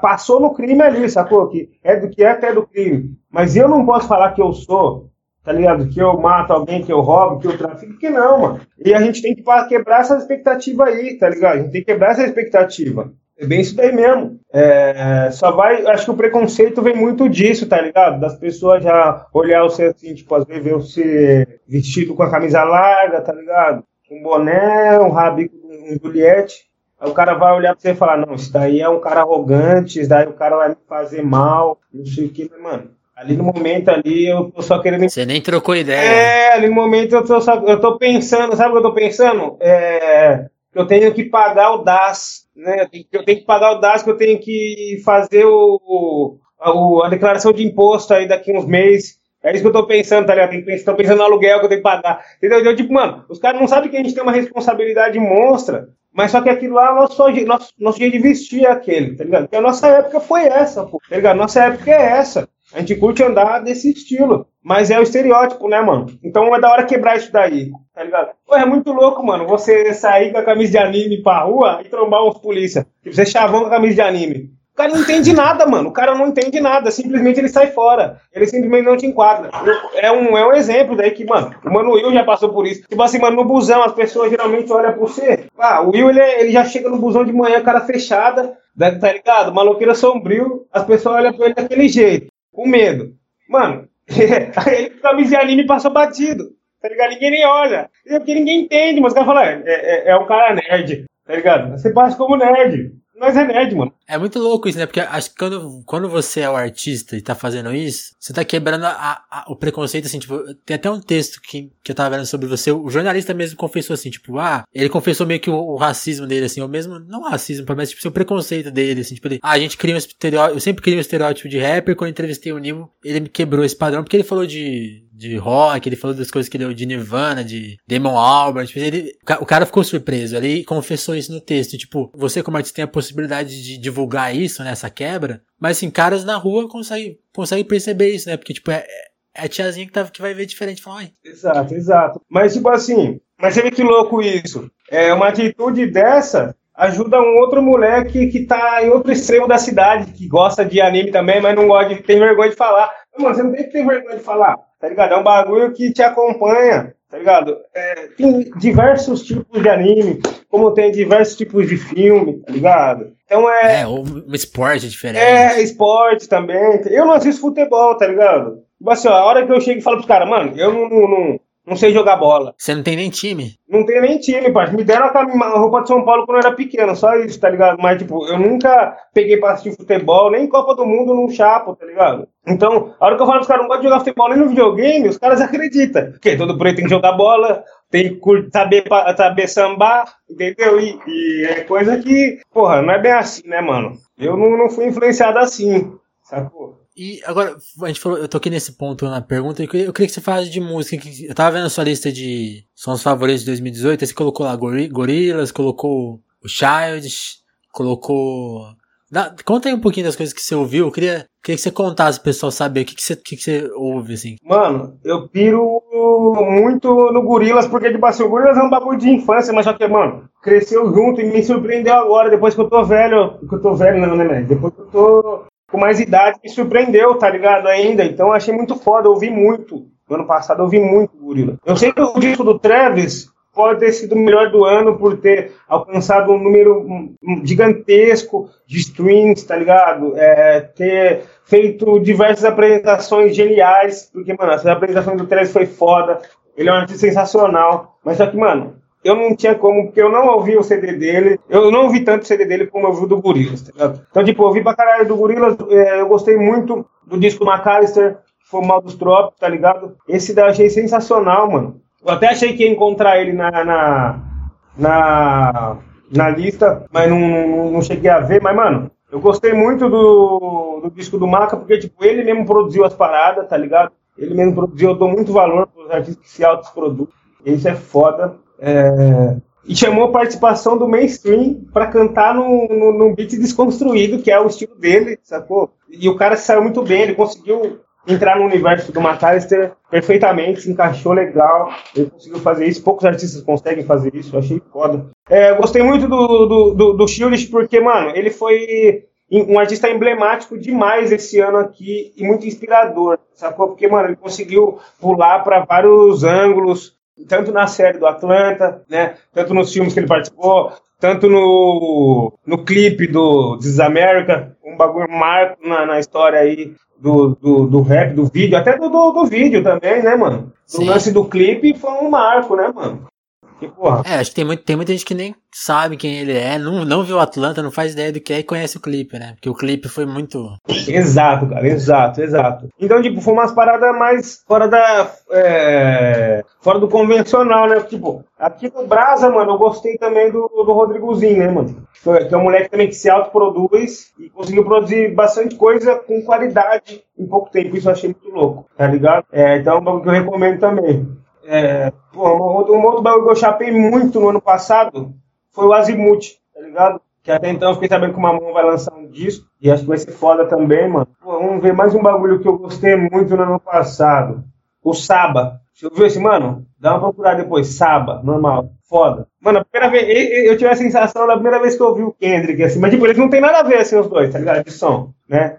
passou no crime ali, sacou? Que é do que é até do crime. Mas eu não posso falar que eu sou tá ligado? Que eu mato alguém, que eu roubo, que eu trafico, que não, mano. E a gente tem que quebrar essa expectativa aí, tá ligado? A gente tem que quebrar essa expectativa. É bem isso daí mesmo. É, só vai. Acho que o preconceito vem muito disso, tá ligado? Das pessoas já olhar você assim, tipo, às vezes ver você vestido com a camisa larga, tá ligado? Um boné, um rabico, um Juliette. Aí o cara vai olhar pra você e falar: Não, isso daí é um cara arrogante, isso daí o cara vai me fazer mal, não sei o que, mano. Ali no momento ali eu tô só querendo. Você nem trocou ideia. É, ali no momento eu tô, só, eu tô pensando, sabe o que eu tô pensando? É, eu tenho que pagar o DAS, né? Eu tenho que pagar o DAS, que eu tenho que fazer o, a, a declaração de imposto aí daqui uns meses. É isso que eu tô pensando, tá ligado? Estou pensando no aluguel que eu tenho que pagar. Entendeu? Eu, tipo, mano, os caras não sabem que a gente tem uma responsabilidade monstra, mas só que aquilo lá, nosso, nosso, nosso dia de vestir é aquele, tá ligado? Porque a nossa época foi essa, pô, tá ligado? Nossa época é essa. A gente curte andar desse estilo. Mas é o estereótipo, né, mano? Então é da hora quebrar isso daí, tá ligado? Pô, é muito louco, mano, você sair com a camisa de anime pra rua e trombar uns polícia. Tipo, você chavão com a camisa de anime. O cara não entende nada, mano. O cara não entende nada. Simplesmente ele sai fora. Ele simplesmente não te enquadra. É um, é um exemplo daí que, mano, o Mano Will já passou por isso. Tipo assim, mano, no busão as pessoas geralmente olham por você. Ah, o Will, ele, ele já chega no busão de manhã, cara fechada, tá ligado? Maloqueira sombrio. As pessoas olham pra ele daquele jeito, com medo. Mano, ele com camisa anime passou batido. Tá ligado? Ninguém nem olha. É porque ninguém entende, mas o cara fala, é, é, é um cara nerd. Tá ligado? Você passa como nerd. Mas é nerd, mano. É muito louco isso, né? Porque acho que quando, quando você é o artista e tá fazendo isso, você tá quebrando a, a, o preconceito, assim, tipo, tem até um texto que, que eu tava vendo sobre você, o jornalista mesmo confessou assim, tipo, ah, ele confessou meio que o, o racismo dele, assim, ou mesmo, não racismo, mas tipo, o preconceito dele, assim, tipo, ele, ah, a gente cria um estereótipo, eu sempre criei um estereótipo de rapper, quando entrevistei o Nimo, ele me quebrou esse padrão, porque ele falou de, de rock, ele falou das coisas que ele de Nirvana, de Damon Albarn, tipo, ele, o cara ficou surpreso, ele confessou isso no texto, tipo, você como artista tem a possibilidade de divulgar isso, né, quebra, mas assim, caras na rua conseguem, conseguem perceber isso, né, porque tipo, é, é a tiazinha que, tá, que vai ver diferente, fala. Exato, exato. Mas tipo assim, mas você vê que louco isso, é uma atitude dessa ajuda um outro moleque que tá em outro extremo da cidade, que gosta de anime também, mas não gosta de, tem vergonha de falar. Mano, você não tem que ter vergonha de falar tá ligado? É um bagulho que te acompanha, tá ligado? É, tem diversos tipos de anime, como tem diversos tipos de filme, tá ligado? Então é. É, um esporte diferente. É, esporte também. Eu não assisto futebol, tá ligado? Tipo assim, ó, a hora que eu chego e falo pros caras, mano, eu não, não, não não sei jogar bola. Você não tem nem time? Não tenho nem time, pai. Me deram a roupa de São Paulo quando eu era pequeno, só isso, tá ligado? Mas, tipo, eu nunca peguei pra assistir futebol, nem Copa do Mundo num chapo, tá ligado? Então, a hora que eu falo pros caras não gosto de jogar futebol nem no videogame, os caras acreditam. Porque todo preto tem que jogar bola, tem que saber, saber sambar, entendeu? E, e, é coisa que, porra, não é bem assim, né, mano? Eu não, não fui influenciado assim, sacou? E agora, a gente falou, eu toquei nesse ponto na pergunta, eu queria, eu queria que você falasse de música. Que, eu tava vendo a sua lista de sons favoritos de 2018, você colocou lá Gorillaz, colocou o Child, colocou. Dá, conta aí um pouquinho das coisas que você ouviu. Eu queria, queria que você contasse pro pessoal saber o que, que, você, que, que você ouve, assim. Mano, eu piro muito no Gorillaz, porque, tipo assim, o Gorillaz é um bagulho de infância, mas só que, mano, cresceu junto e me surpreendeu agora, depois que eu tô velho. Que eu tô velho, não, né, Depois que eu tô com mais idade me surpreendeu, tá ligado? Ainda. Então eu achei muito foda, eu ouvi muito. No ano passado eu ouvi muito Gorila. Eu sei que o disco do Travis pode ter sido o melhor do ano por ter alcançado um número gigantesco de streams, tá ligado? É, ter feito diversas apresentações geniais, porque, mano, essa apresentação do Travis foi foda. Ele é um artista sensacional. Mas só que, mano, eu não tinha como, porque eu não ouvi o CD dele, eu não ouvi tanto o CD dele como eu ouvi do Gorillaz, tá ligado? Então, tipo, eu ouvi pra caralho do Gorillaz, é, eu gostei muito do disco McAllister, que foi Mal dos Trópicos, tá ligado? Esse daí eu achei sensacional, mano. Eu até achei que ia encontrar ele na, na, na, na lista, mas não, não, não, cheguei a ver, mas, mano, eu gostei muito do, do disco do Maca, porque, tipo, ele mesmo produziu as paradas, tá ligado? Ele mesmo produziu, eu dou muito valor pros artistas que se autoproduzem. Isso é foda. É, e chamou a participação do mainstream para cantar num, num, num beat desconstruído, que é o estilo dele, sacou? E o cara saiu muito bem, ele conseguiu entrar no universo do McAllister perfeitamente, se encaixou legal, ele conseguiu fazer isso, poucos artistas conseguem fazer isso, eu achei foda. É, gostei muito do, do, do, do Shields porque, mano, ele foi um artista emblemático demais esse ano aqui e muito inspirador, sacou? Porque, mano, ele conseguiu pular para vários ângulos, tanto na série do Atlanta, né? Tanto nos filmes que ele participou, tanto no, no clipe do This America, um bagulho marco na, na história aí do, do, do, rap, do vídeo, até do, do, do vídeo também, né, mano? O lance do clipe foi um marco, né, mano? Porra. É, acho que tem, muito, tem muita gente que nem sabe quem ele é, não, não viu Atlanta, não faz ideia do que é e conhece o clipe, né? Porque o clipe foi muito. Exato, cara, exato, exato. Então, tipo, foi umas paradas mais fora da. É, fora do convencional, né? Tipo, aqui no Brasa, mano, eu gostei também do, do Rodrigozinho, né, mano? Que é um moleque também que se autoproduz e conseguiu produzir bastante coisa com qualidade em pouco tempo. Isso eu achei muito louco, tá ligado? É, então é um bagulho que eu recomendo também. É, pô, um outro, bagulho que eu chapei muito no ano passado foi o Azimuth, tá ligado? Que até então eu fiquei sabendo que o Mamão vai lançar um disco e acho que vai ser foda também, mano. Pô, vamos ver mais um bagulho que eu gostei muito no ano passado. O Saba. Você ouviu esse, mano? Dá uma procurada depois. Saba, normal. Foda. Mano, a primeira vez, eu tive a sensação da primeira vez que eu ouvi o Kendrick, assim, mas tipo, eles não tem nada a ver, assim, os dois, tá ligado? De som, né?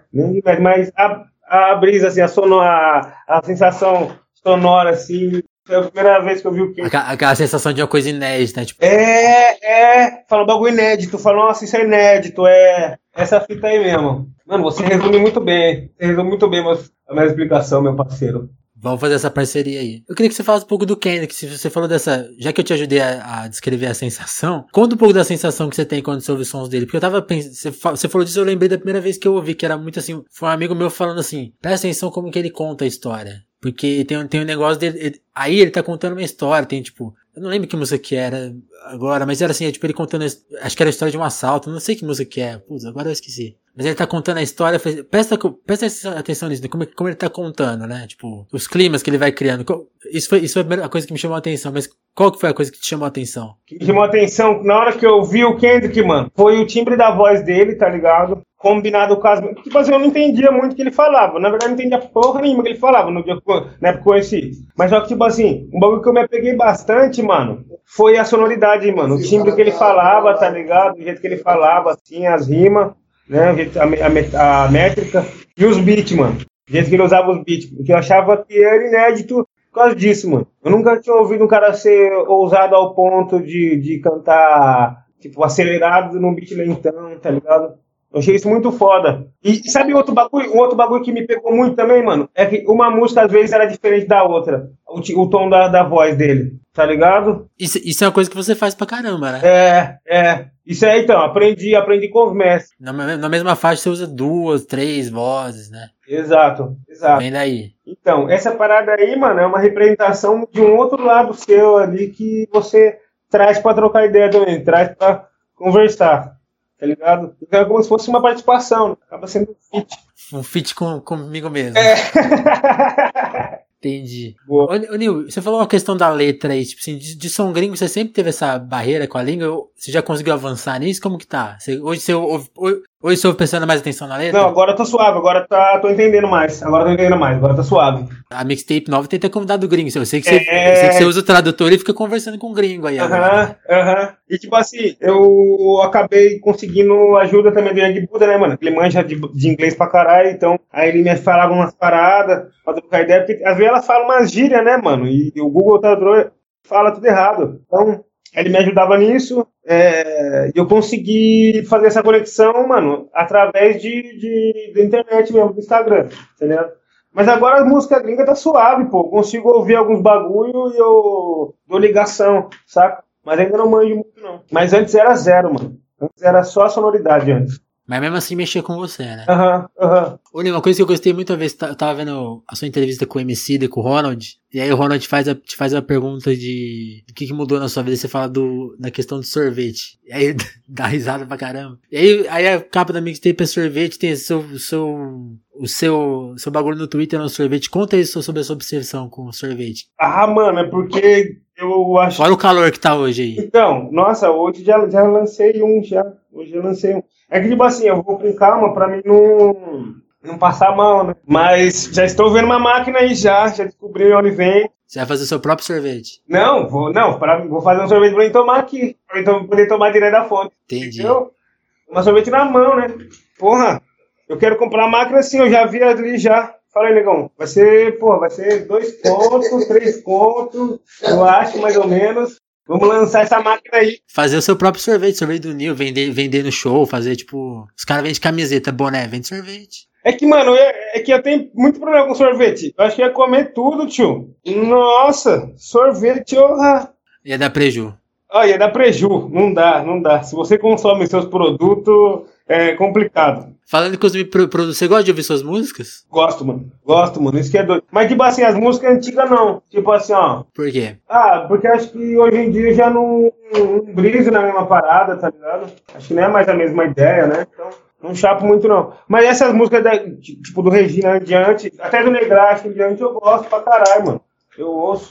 Mas a, a brisa, assim, a, sono, a, a sensação sonora, assim, foi a primeira vez que eu vi o Kendrick. Aquela, aquela sensação de uma coisa inédita, né? Tipo... É, é, fala um bagulho inédito, fala, nossa, isso é inédito, é essa fita aí mesmo. Mano, você resume muito bem, você resume muito bem a minha explicação, meu parceiro. Vamos fazer essa parceria aí. Eu queria que você falasse um pouco do Kendrick, se você falou dessa. Já que eu te ajudei a, a, descrever a sensação, conta um pouco da sensação que você tem quando você ouve os sons dele. Porque eu tava pensando. Você, você falou disso, eu lembrei da primeira vez que eu ouvi, que era muito assim. Foi um amigo meu falando assim: presta atenção como que ele conta a história. Porque tem, tem um negócio dele. Ele, aí ele tá contando uma história, tem tipo. Eu não lembro que música que era agora, mas era assim, é, tipo, ele contando. Acho que era a história de um assalto, não sei que música que é. Putz, agora eu esqueci. Mas ele tá contando a história, presta, presta atenção nisso, como, como ele tá contando, né? Tipo, os climas que ele vai criando. Isso foi, isso foi a primeira coisa que me chamou a atenção, mas qual que foi a coisa que te chamou a atenção? Que chamou a atenção, na hora que eu vi o Kendrick, mano, foi o timbre da voz dele, tá ligado? Combinado com as. Tipo assim, eu não entendia muito o que ele falava. Na verdade, eu não entendia porra nenhuma que ele falava no dia que eu né, conheci. Mas só que, tipo assim, um bagulho que eu me apeguei bastante, mano, foi a sonoridade, mano. O timbre que ele falava, tá ligado? O jeito que ele falava, assim, as rimas né? A, a, métrica e os beats, mano. O jeito que ele usava os beats. Porque eu achava que era inédito por causa disso, mano. Eu nunca tinha ouvido um cara ser ousado ao ponto de, de cantar, tipo, acelerado num beat lentão, tá ligado? Eu achei isso muito foda. E sabe outro bagulho, um outro bagulho que me pegou muito também, mano? É que uma música às vezes era diferente da outra. O, o tom da, da voz dele, tá ligado? Isso, isso é uma coisa que você faz pra caramba, né? É, é. Isso aí, então, aprendi, aprendi com os mestres. Na, na mesma faixa você usa duas, três vozes, né? Exato, exato. Vem daí. Então, essa parada aí, mano, é uma representação de um outro lado seu ali que você traz pra trocar ideia também, traz pra conversar, tá ligado? É como se fosse uma participação, né? acaba sendo um feat. Um feat com, comigo mesmo. É. Entendi. Ô, ô, Nil, você falou uma questão da letra aí, tipo assim, de, de, som gringo, você sempre teve essa barreira com a língua? Você já conseguiu avançar nisso? Como que tá? Você, hoje você ouve, Você ouve prestando mais atenção na letra? Não, agora tá suave, agora tá, tô entendendo mais. Agora tô entendendo mais, agora tá suave. A mixtape nova tem que ter convidado gringo. Eu sei que, você, é... sei que você usa o tradutor e fica conversando com o gringo aí. Aham, aham. E tipo assim, eu acabei conseguindo ajuda também do Young Buda, né, mano? Ele manja de, de inglês pra caralho, então aí ele me falava umas paradas, pra trocar ideia, porque às vezes ela fala umas gírias, né, mano? E, e o Google Tradutor fala tudo errado. Então, ele me ajudava nisso. É, eu consegui fazer essa conexão, mano, através de, de, da internet mesmo, do Instagram, entendeu? Mas agora a música gringa tá suave, pô. Consigo ouvir alguns bagulho e eu dou ligação, saca? Mas ainda não manjo muito, não. Mas antes era zero, mano. Antes era só a sonoridade antes. Mas mesmo assim mexer com você, né? Aham, uhum, aham. Uhum. Uma coisa que eu gostei muito uma vez, eu tava vendo a sua entrevista com o MC e com o Ronald, e aí o Ronald faz a, te faz uma pergunta de o que, que mudou na sua vida, e você fala do, da questão do sorvete. E aí dá risada pra caramba. E aí, aí a capa da mixtape é sorvete, tem o seu, o seu, o seu, seu bagulho no Twitter no sorvete. Conta isso sobre a sua obsessão com o sorvete. Ah, mano, é porque eu acho. Olha o calor que tá hoje aí. Então, nossa, hoje já, já lancei um, já. Hoje eu lancei um. É que, tipo assim, eu vou com calma pra mim não, não passar mal, né? Mas já estou vendo uma máquina aí já, já descobri onde vem. Você vai fazer seu próprio sorvete? Não, vou, não, pra, vou fazer um sorvete pra mim tomar aqui. Pra então poder tomar direto da fonte. Entendi. Entendeu? Uma sorvete na mão, né? Porra, eu quero comprar a máquina assim, eu já vi ali já. Fala aí, negão. Vai ser, porra, vai ser dois pontos, três pontos, eu acho, mais ou menos. Vamos lançar essa máquina aí. Fazer o seu próprio sorvete, sorvete do Nil, vender, vender no show, fazer tipo. Os caras vendem camiseta, boné, vende sorvete. É que, mano, é, é, que eu tenho muito problema com sorvete. Eu acho que ia comer tudo, tio. Nossa, sorvete, orra. Ia dar preju. Ah, ia dar preju. Não dá, não dá. Se você consome seus produtos, é complicado. Falando em consumir produtos, você gosta de ouvir suas músicas? Gosto, mano. Gosto, mano. Isso que é doido. Mas, tipo assim, as músicas antigas não. Tipo assim, ó. Por quê? Ah, porque acho que hoje em dia já não, não briso na mesma parada, tá ligado? Acho que não é mais a mesma ideia, né? Então, não chapo muito, não. Mas essas músicas, da, tipo, do Regina em diante, até do Negrache em diante, eu gosto pra caralho, mano. Eu ouço.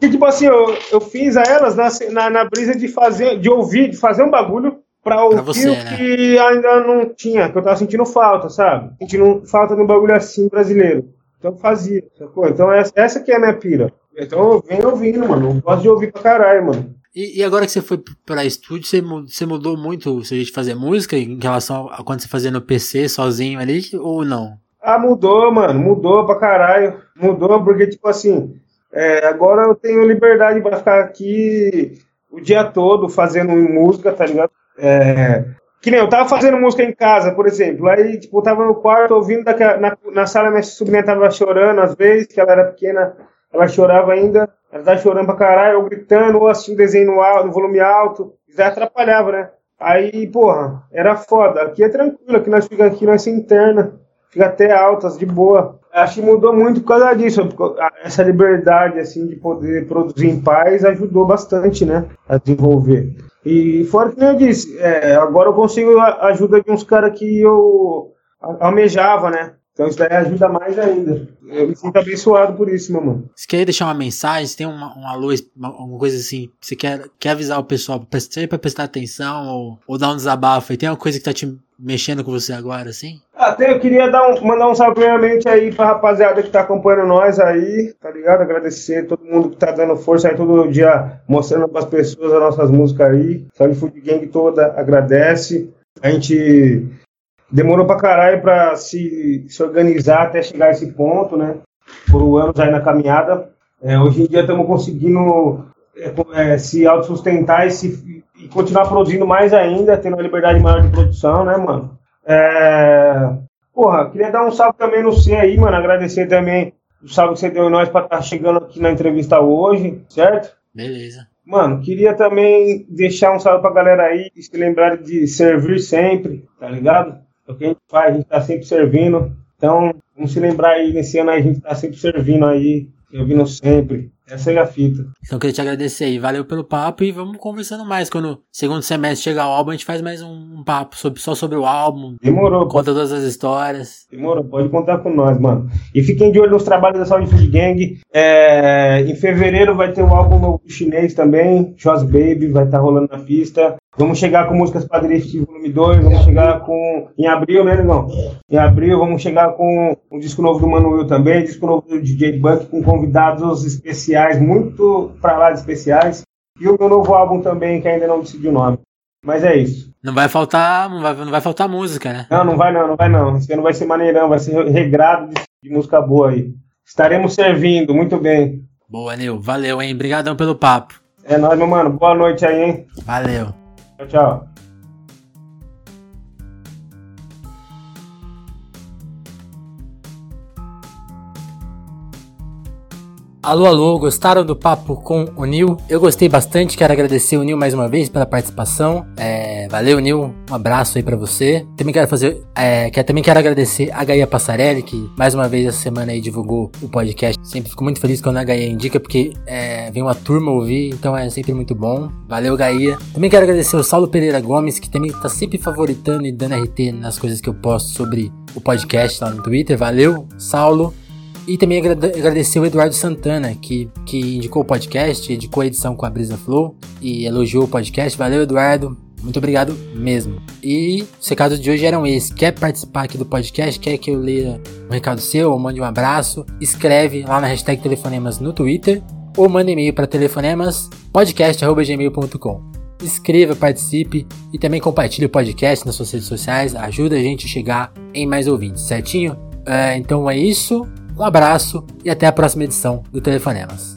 E, tipo assim, eu, eu fiz a elas na, na, na brisa de fazer, de ouvir, de fazer um bagulho pra ouvir você, o né? que ainda não tinha, que eu tava sentindo falta, sabe? Sentindo falta de um bagulho assim brasileiro. Então fazia, sacou? Então essa, essa que é a minha pira. Então eu venho ouvindo, mano. Eu gosto de ouvir pra caralho, mano. E, e, agora que você foi pra estúdio, você, você mudou muito o seu jeito de fazer música em relação a quando você fazia no PC sozinho ali, ou não? Ah, mudou, mano. Mudou pra caralho. Mudou porque, tipo assim, é, agora eu tenho liberdade para ficar aqui o dia todo fazendo música, tá ligado? É, que nem eu tava fazendo música em casa, por exemplo. Aí, tipo, eu tava no quarto ouvindo, daqui na, na sala minha sobrinha tava chorando às vezes, que ela era pequena, ela chorava ainda. Ela tava chorando pra caralho, eu gritando, ou assistindo desenho no, alto, no volume alto. Já atrapalhava, né? Aí, porra, era foda. Aqui é tranquilo, aqui nós fica aqui, nós se interna. Fica até altas, de boa acho que mudou muito por causa disso. Essa liberdade assim de poder produzir em paz ajudou bastante, né, a desenvolver. E fora que eu disse, é, agora eu consigo a ajuda de uns caras que eu almejava, né? Então isso daí ajuda mais ainda. Eu me sinto abençoado por isso, meu mano. Você quer deixar uma mensagem? Você tem uma, um alô, alguma coisa assim? Você quer, quer avisar o pessoal sempre pra prestar atenção ou, ou dar um desabafo? E tem uma coisa que tá te mexendo com você agora, assim? Até eu queria dar um, mandar um salve primeiramente aí pra rapaziada que tá acompanhando nós aí, tá ligado? Agradecer todo mundo que tá dando força aí todo dia, mostrando pras pessoas as nossas músicas aí. Salve Food Gang toda agradece. A gente demorou pra caralho pra se, se organizar até chegar a esse ponto, né? Por anos aí na caminhada. É, hoje em dia estamos conseguindo é, é, se autossustentar e, se, e continuar produzindo mais ainda, tendo uma liberdade maior de produção, né, mano? É... Porra, queria dar um salve também no C aí, mano. Agradecer também o salve que você deu em nós pra estar tá chegando aqui na entrevista hoje, certo? Beleza. Mano, queria também deixar um salve pra galera aí, se lembrar de servir sempre, tá ligado? É o que a gente faz, a gente tá sempre servindo. Então, vamos se lembrar aí, nesse ano aí, a gente tá sempre servindo aí, servindo sempre. Essa é a fita. Então, eu queria te agradecer aí. Valeu pelo papo e vamos conversando mais. Quando segundo semestre chegar o álbum, a gente faz mais um, papo sobre, só sobre o álbum. Demorou. Conta todas as histórias. Demorou, pode contar com nós, mano. E fiquem de olho nos trabalhos da Saúde Food Gang. É... Em fevereiro vai ter um álbum novo chinês também. Joss Baby vai estar tá rolando na pista. Vamos chegar com músicas Padre volume 2, vamos chegar com. Em abril, né, Negão? Em abril, vamos chegar com um disco novo do Manuel também, disco novo do DJ Buck, com convidados especiais, muito pra lá de especiais. E o meu novo álbum também, que ainda não decidi o nome. Mas é isso. Não vai faltar, não vai, não vai faltar música, né? Não, não vai não, não vai não. Esse ano vai ser maneirão, vai ser regrado de, de música boa aí. Estaremos servindo, muito bem. Boa, Nil. Valeu, hein? Obrigadão pelo papo. É nóis, meu mano. Boa noite aí, hein? Valeu. Tchau, tchau. Alô, alô, gostaram do papo com o Nil? Eu gostei bastante, quero agradecer o Nil mais uma vez pela participação. É, valeu, Nil, um abraço aí para você. Também quero fazer, é, quero, também quero agradecer a Gaia Passarelli, que mais uma vez essa semana aí divulgou o podcast. Sempre fico muito feliz quando a Gaia indica, porque é, vem uma turma ouvir, então é sempre muito bom. Valeu, Gaia. Também quero agradecer o Saulo Pereira Gomes, que também tá sempre favoritando e dando RT nas coisas que eu posto sobre o podcast lá no Twitter. Valeu, Saulo. E também agradecer o Eduardo Santana, que, que indicou o podcast, indicou a edição com a Brisa Flow e elogiou o podcast. Valeu, Eduardo. Muito obrigado mesmo. E os recados de hoje eram esses. Quer participar aqui do podcast? Quer que eu leia um recado seu ou mande um abraço? Escreve lá na hashtag Telefonemas no Twitter ou manda e-mail para telefonemaspodcast.gmail.com. Escreva, participe e também compartilhe o podcast nas suas redes sociais. Ajuda a gente a chegar em mais ouvintes, certinho? É, então é isso. Um abraço e até a próxima edição do Telefonemas.